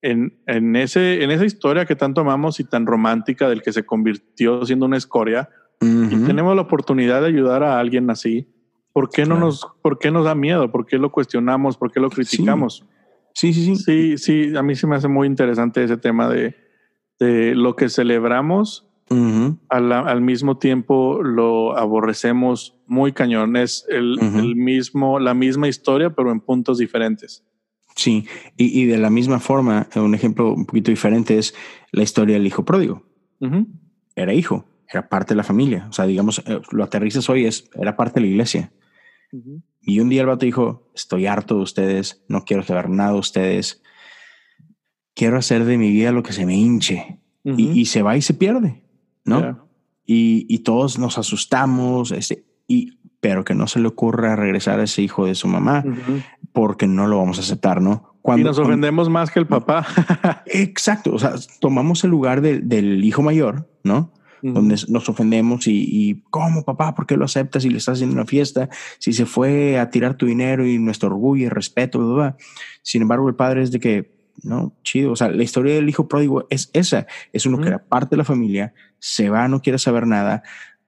en, en, ese, en esa historia que tanto amamos y tan romántica del que se convirtió siendo una escoria? Y tenemos la oportunidad de ayudar a alguien así. ¿Por qué no nos, por qué nos da miedo? ¿Por qué lo cuestionamos? ¿Por qué lo criticamos? Sí, sí, sí. Sí, sí, a mí se me hace muy interesante ese tema de, de lo que celebramos, al, mismo tiempo lo aborrecemos muy cañón. Es el, mismo, la misma historia, pero en puntos diferentes. Sí, y, de la misma forma, un ejemplo un poquito diferente es la historia del hijo pródigo. Era hijo, era parte de la familia. O sea, digamos, eh, lo aterrizas hoy, es, era parte de la iglesia. Y un día el vato dijo, estoy harto de ustedes, no quiero saber nada de ustedes, quiero hacer de mi vida lo que se me hinche. y, se va y se pierde, ¿no? Y, y, todos nos asustamos, este, y, pero que no se le ocurra regresar a ese hijo de su mamá, porque no lo vamos a aceptar, ¿no? Cuando, y nos ofendemos más que el papá. exacto, o sea, tomamos el lugar del hijo mayor, ¿no? donde nos ofendemos y, y, ¿cómo papá? ¿Por qué lo aceptas y le estás haciendo una fiesta? Si se fue a tirar tu dinero y nuestro orgullo y respeto, Sin embargo, el padre es de que no, chido. O sea, la historia del hijo pródigo es esa. Es uno que era parte de la familia, se va, no quiere saber nada,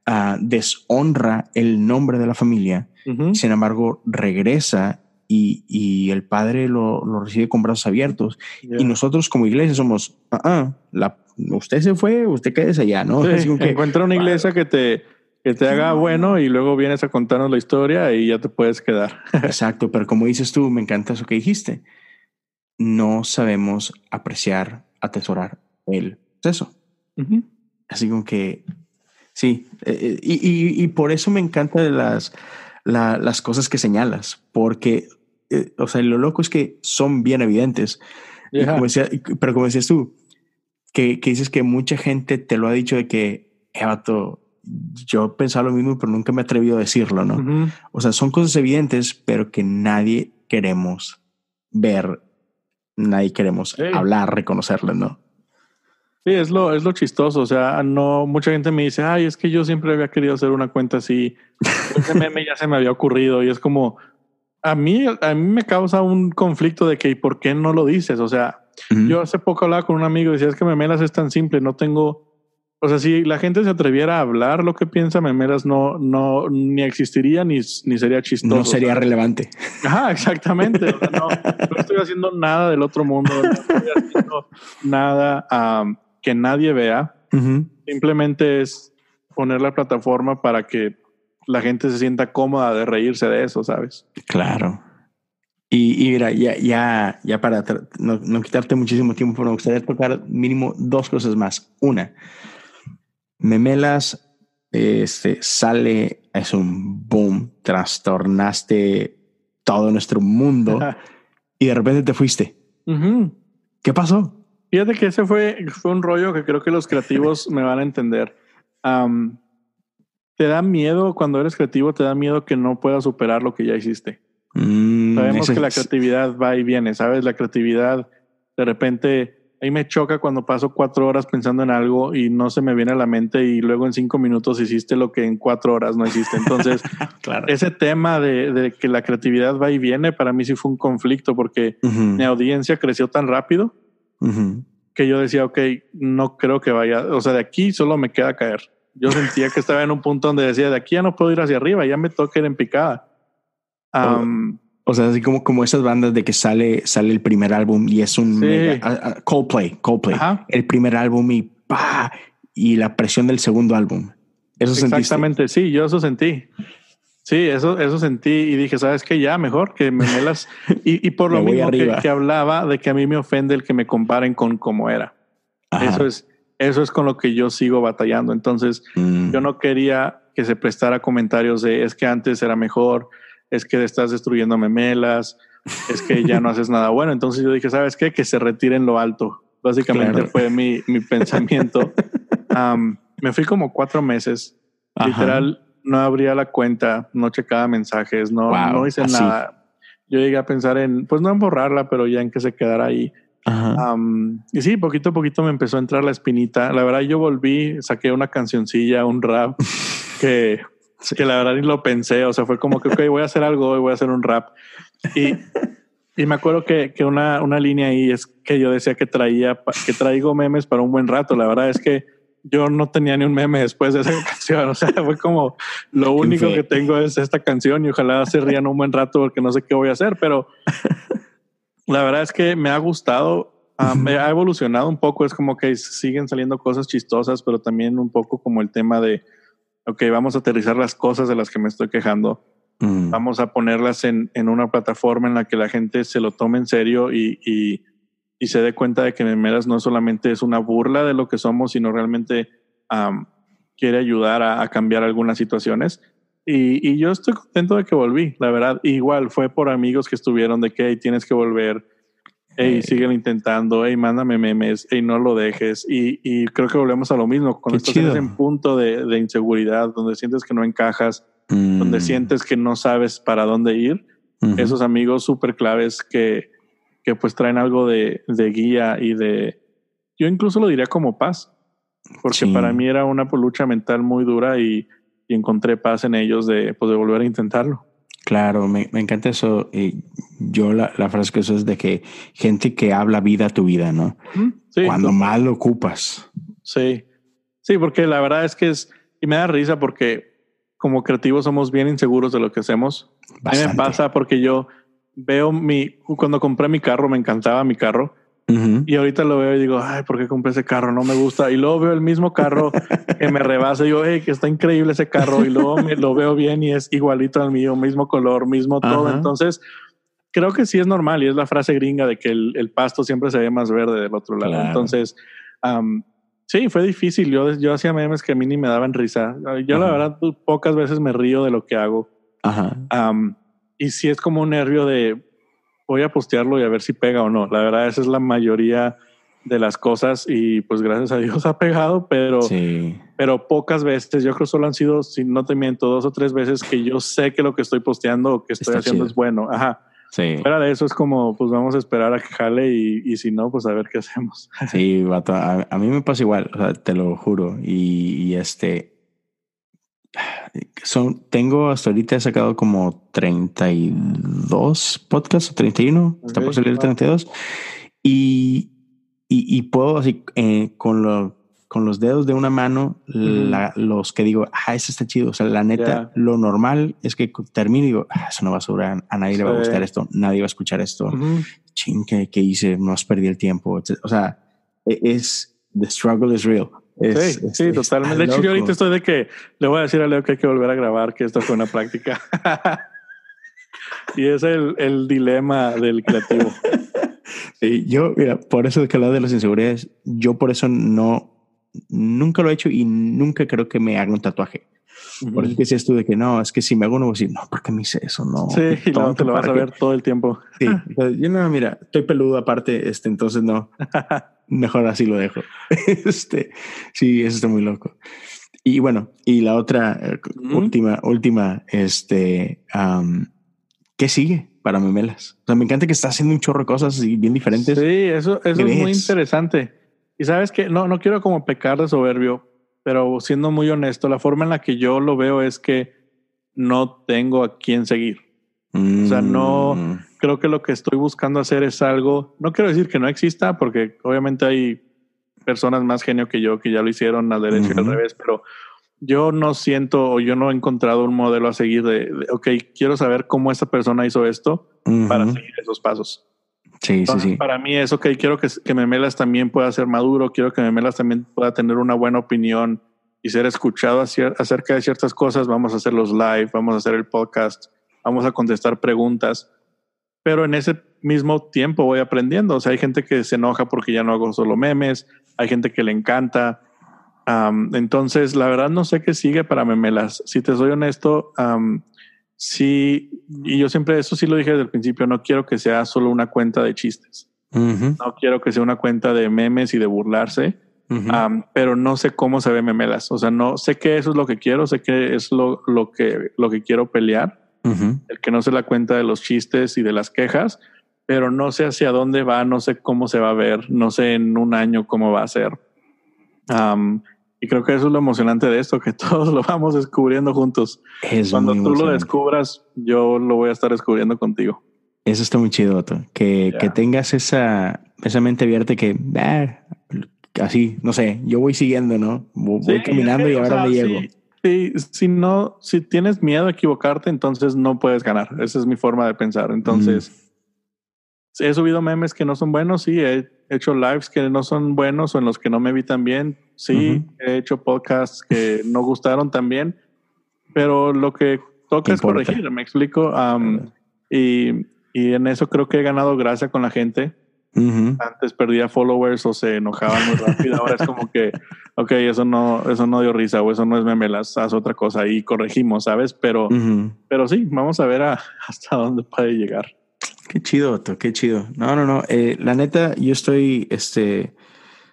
uh, deshonra el nombre de la familia, sin embargo, regresa y, y el padre lo, lo, recibe con brazos abiertos. Y nosotros como iglesia somos, uh -uh, la, usted se fue, usted quédese allá, ¿no? Sí, que, encuentra una iglesia que te, que te haga bueno y luego vienes a contarnos la historia y ya te puedes quedar. Exacto, pero como dices tú, me encanta eso que dijiste. No sabemos apreciar, atesorar el proceso. Uh -huh. Así como que, sí, eh, y, y, y, por eso me encantan las, la, las cosas que señalas, porque, eh, o sea, lo loco es que son bien evidentes. Yeah. Como decía, pero como decías tú, que, que, dices que mucha gente te lo ha dicho de que, Evato, yo pensaba lo mismo, pero nunca me he atrevido a decirlo, ¿no? Uh -huh. O sea, son cosas evidentes, pero que nadie queremos ver, nadie queremos sí. hablar, reconocerlas, ¿no? Sí, es lo, es lo chistoso. O sea, no, mucha gente me dice, ay, es que yo siempre había querido hacer una cuenta así. Ese meme ya se me había ocurrido y es como, a mí, a mí me causa un conflicto de que, ¿y por qué no lo dices? O sea, uh -huh. yo hace poco hablaba con un amigo y decía, es que Memelas es tan simple, no tengo, o sea, si la gente se atreviera a hablar lo que piensa Memelas, no, no, ni existiría ni, ni sería chistoso. No sería o sea, relevante. Ajá, exactamente. O sea, no, no, estoy haciendo nada del otro mundo, no estoy haciendo nada um, que nadie vea. Uh -huh. Simplemente es poner la plataforma para que la gente se sienta cómoda de reírse de eso, ¿sabes? Claro. Y, y mira, ya, ya, ya para no, no, quitarte muchísimo tiempo, pero me gustaría tocar mínimo dos cosas más. Una, Memelas este, sale, es un boom, trastornaste todo nuestro mundo y de repente te fuiste. Uh -huh. ¿Qué pasó? Fíjate que ese fue, fue un rollo que creo que los creativos me van a entender. Um, te da miedo cuando eres creativo, te da miedo que no puedas superar lo que ya hiciste. Mm, Sabemos que la creatividad va y viene, ¿sabes? La creatividad de repente ahí me choca cuando paso cuatro horas pensando en algo y no se me viene a la mente y luego en cinco minutos hiciste lo que en cuatro horas no hiciste. Entonces, claro. ese tema de, de, que la creatividad va y viene para mí sí fue un conflicto porque uh -huh. mi audiencia creció tan rápido uh -huh. que yo decía, ok, no creo que vaya, o sea, de aquí solo me queda caer. Yo sentía que estaba en un punto donde decía, de aquí ya no puedo ir hacia arriba, ya me toca ir en picada. Um, o, o sea, así como, como esas bandas de que sale, sale el primer álbum y es un Sí. mega, uh, uh, Coldplay, Coldplay, Ajá. el primer álbum y pa, y la presión del segundo álbum. Eso sentiste. Exactamente, sí, yo eso sentí. Sí, eso, eso sentí y dije, ¿sabes qué? Ya, mejor que me melas. y, y por lo mismo que, hablaba de que a mí me ofende el que me comparen con cómo era. Ajá. Eso es, eso es con lo que yo sigo batallando. Entonces, Mm. yo no quería que se prestara comentarios de es que antes era mejor, es que estás destruyendo memelas, es que ya no haces nada bueno. Entonces yo dije, ¿sabes qué? Que se retire en lo alto. Básicamente Claro. fue mi, mi pensamiento. Um, me fui como cuatro meses. Ajá. Literal, no abría la cuenta, no checaba mensajes, no, Wow, no hice así. nada. Yo llegué a pensar en, pues no en borrarla, pero ya en que se quedara ahí. Um, y sí, poquito a poquito me empezó a entrar la espinita. La verdad, yo volví, saqué una cancioncilla, un rap que, que la verdad ni lo pensé. O sea, fue como que, ok, voy a hacer algo hoy, voy a hacer un rap. Y, y me acuerdo que, que una, una línea ahí es que yo decía que traía, que traigo memes para un buen rato. La verdad es que yo no tenía ni un meme después de esa canción. O sea, fue como lo único que tengo es esta canción y ojalá se rían un buen rato porque no sé qué voy a hacer, pero la verdad es que me ha gustado. um, me ha evolucionado un poco. Es como que siguen saliendo cosas chistosas, pero también un poco como el tema de, ok, vamos a aterrizar las cosas de las que me estoy quejando. Mm. Vamos a ponerlas en, en una plataforma en la que la gente se lo tome en serio y, y, y se dé cuenta de que Memeras no solamente es una burla de lo que somos, sino realmente um, quiere ayudar a, a cambiar algunas situaciones. Y, y yo estoy contento de que volví, la verdad. Igual fue por amigos que estuvieron de que hey, tienes que volver, hey, Eh. sigue intentando, hey, mándame memes, hey, no lo dejes. Y, y creo que volvemos a lo mismo, cuando Qué estás en punto de, de inseguridad, donde sientes que no encajas, Mm. donde sientes que no sabes para dónde ir, Ujú. esos amigos súper claves que, que pues traen algo de, de guía y de, yo incluso lo diría como paz, porque Sí. para mí era una lucha mental muy dura y, y encontré paz en ellos de, pues, de volver a intentarlo. Claro, me, me encanta eso. Y yo la, la, frase que uso es de que gente que habla vida a tu vida, ¿no? Sí, Cuando más lo ocupas. Sí, sí, porque la verdad es que es, y me da risa porque como creativos somos bien inseguros de lo que hacemos. A mí me pasa porque yo veo mi, cuando compré mi carro, me encantaba mi carro y ahorita lo veo y digo, ay, ¿por qué compré ese carro? No me gusta. Y luego veo el mismo carro que me rebasa y digo, hey, que está increíble ese carro. Y luego me, lo veo bien y es igualito al mío, mismo color, mismo todo. Entonces, creo que sí es normal y es la frase gringa de que el, pasto siempre se ve más verde del otro lado. Entonces, sí, fue difícil. Yo, yo hacía memes que a mí ni me daban risa. Yo, la verdad, pocas veces me río de lo que hago. Ajá. y sí es como un nervio de voy a postearlo y a ver si pega o no. La verdad, esa es la mayoría de las cosas y pues gracias a Dios ha pegado, pero, pero pocas veces, yo creo solo han sido, si no te miento, dos o tres veces que yo sé que lo que estoy posteando o que estoy haciendo es bueno. Ajá. Sí. Fuera de eso es como, pues vamos a esperar a que jale y, y si no, pues a ver qué hacemos. Sí, vato, a, a, mí me pasa igual, o sea, te lo juro. Y, y este, son, tengo hasta ahorita he sacado como 32 podcasts o 31, está por salir el 32. Y, y, y puedo así eh, con, lo, con los dedos de una mano, la, los que digo, ah, ese está chido. O sea, la neta, lo normal es que termino y digo, ah, eso no va a sobrar, a nadie le va a gustar esto, nadie va a escuchar esto. Ching, ¿qué, hice? Nos perdí el tiempo. O sea, e, es, the struggle is real sí, sí, totalmente. De hecho, yo ahorita estoy de que le voy a decir a Leo que hay que volver a grabar, que esto fue una práctica. y es el, el, dilema del creativo. Sí, yo, mira, por eso de que hablar de las inseguridades, yo por eso no, nunca lo he hecho y nunca creo que me haga un tatuaje. Por eso que decías tú de que no, es que si me hago uno, voy a decir, no, ¿por qué me hice eso? No. Sí, y luego te lo vas a ver todo el tiempo. Sí, yo no, mira, estoy peludo aparte, este, entonces no. mejor así lo dejo. este, sí, eso está muy loco. Y bueno, y la otra última, última, este, ¿qué sigue para Memelas? O sea, me encanta que está haciendo un chorro de cosas bien diferentes. Sí, eso, eso es muy interesante. Y sabes que no, no quiero como pecar de soberbio, pero siendo muy honesto, la forma en la que yo lo veo es que no tengo a quién seguir. O sea, no, mm creo que lo que estoy buscando hacer es algo, no quiero decir que no exista, porque obviamente hay personas más genio que yo que ya lo hicieron al derecho y al revés, pero yo no siento o yo no he encontrado un modelo a seguir de, ok, quiero saber cómo esta persona hizo esto para seguir esos pasos. Sí, sí, sí. Para mí es, ok, quiero que, que Memelas también pueda ser maduro, quiero que Memelas también pueda tener una buena opinión y ser escuchado acerca de ciertas cosas. Vamos a hacer los live, vamos a hacer el podcast, vamos a contestar preguntas pero en ese mismo tiempo voy aprendiendo. O sea, hay gente que se enoja porque ya no hago solo memes, hay gente que le encanta. entonces, la verdad no sé qué sigue para memelas. Si te soy honesto, sí, y yo siempre eso sí lo dije desde el principio, no quiero que sea solo una cuenta de chistes. No quiero que sea una cuenta de memes y de burlarse. pero no sé cómo se ve memelas. O sea, no sé que eso es lo que quiero, sé que es lo, lo, que, lo que quiero pelear el que no se la cuenta de los chistes y de las quejas, pero no sé hacia dónde va, no sé cómo se va a ver, no sé en un año cómo va a ser. Y creo que eso es lo emocionante de esto, que todos lo vamos descubriendo juntos. Cuando tú lo descubras, yo lo voy a estar descubriendo contigo. Eso está muy chido, Otto. Que, que tengas esa, esa mente abierta que ah, así, no sé, yo voy siguiendo, ¿no? Voy, caminando y ahora me llego. Sí, si no, si tienes miedo a equivocarte, entonces no puedes ganar. Esa es mi forma de pensar. Entonces, he subido memes que no son buenos, sí, he hecho lives que no son buenos o en los que no me vi tan bien. Sí, he hecho podcasts que no gustaron también, pero lo que toca es corregir, me explico. y, y en eso creo que he ganado gracia con la gente antes perdía followers o se enojaban muy rápido. Ahora es como que, ok, eso no, eso no dio risa o eso no es memelas, haz otra cosa y corregimos, ¿sabes? Pero, pero sí, vamos a ver hasta dónde puede llegar. Qué chido, Otto, qué chido. No, no, no. Eh, la neta, yo estoy este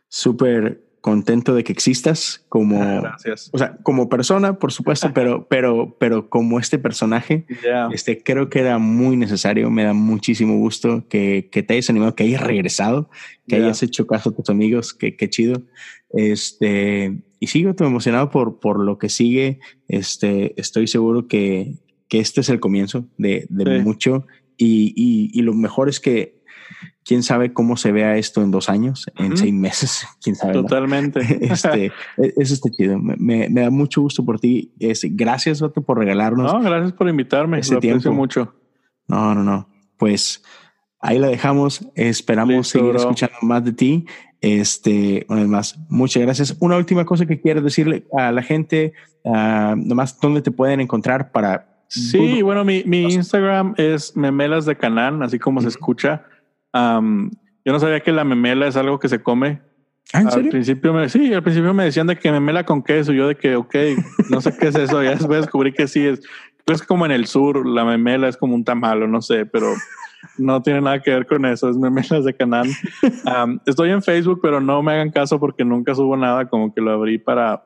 súper contento de que existas como, o sea, como persona, por supuesto, pero, pero, pero como este personaje, este, creo que era muy necesario. Me da muchísimo gusto que, que te hayas animado, que hayas regresado, que hayas hecho caso a tus amigos, que, qué chido. Este, y sigo emocionado por, por lo que sigue. Este, estoy seguro que, que este es el comienzo de, de mucho y, y, y, lo mejor es que quién sabe cómo se vea esto en dos años, en seis meses, quién sabe. Totalmente. Este, e, eso está chido. Me, me, da mucho gusto por ti. Este, gracias, Otto, por regalarnos. No, gracias por invitarme. Ese lo tiempo. mucho. No, no, no. Pues ahí la dejamos. Esperamos seguir escuchando más de ti. Este, una vez más, muchas gracias. Una última cosa que quieres decirle a la gente, uh, nomás dónde te pueden encontrar para. Sí, bueno, mi, mi Instagram es memelas de canal, así como se escucha. Um, yo no sabía que la memela es algo que se come. ¿Ah, ¿en al principio me, sí, al principio me decían de que memela con queso. Yo de que, ok, no sé qué es eso. Ya después descubrí que sí es. Es como en el sur, la memela es como un tamal o no sé, pero no tiene nada que ver con eso, es memelas de canal. estoy en Facebook, pero no me hagan caso porque nunca subo nada, como que lo abrí para,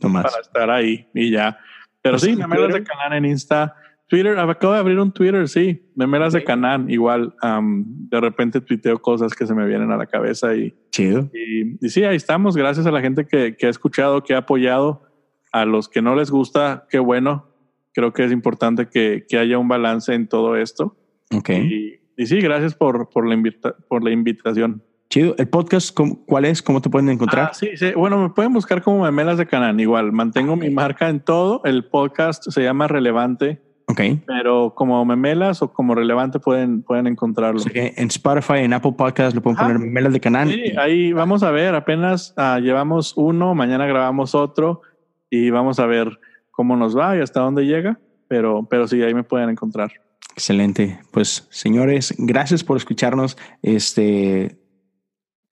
para estar ahí y ya. Pero sí, memelas de canal en Insta. Twitter, acabo de abrir un Twitter, sí, memelas de canal, igual. de repente tuiteo cosas que se me vienen a la cabeza y. Chido. Y, y sí, ahí estamos. Gracias a la gente que, que ha escuchado, que ha apoyado. A los que no les gusta, qué bueno. Creo que es importante que, que haya un balance en todo esto. Ok. Y, sí, gracias por, por, la invita por la invitación. Chido. ¿El podcast cuál es? ¿Cómo te pueden encontrar? Ah, sí, sí, bueno, me pueden buscar como Memelas de Canán. Igual, mantengo mi marca en todo. El podcast se llama Relevante. Ok. Pero como Memelas o como Relevante pueden, pueden encontrarlo. en Spotify, en Apple Podcast, lo pueden poner Memelas de Canán. Sí, ahí vamos a ver. Apenas uh, llevamos uno, mañana grabamos otro y vamos a ver cómo nos va y hasta dónde llega. Pero, pero sí, ahí me pueden encontrar. Excelente. Pues señores, gracias por escucharnos. Este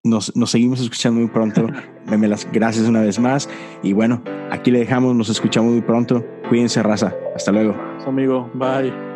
nos, nos seguimos escuchando muy pronto. Memelas, gracias una vez más. Y bueno, aquí le dejamos, nos escuchamos muy pronto. Cuídense, raza. Hasta luego. Amigo, bye.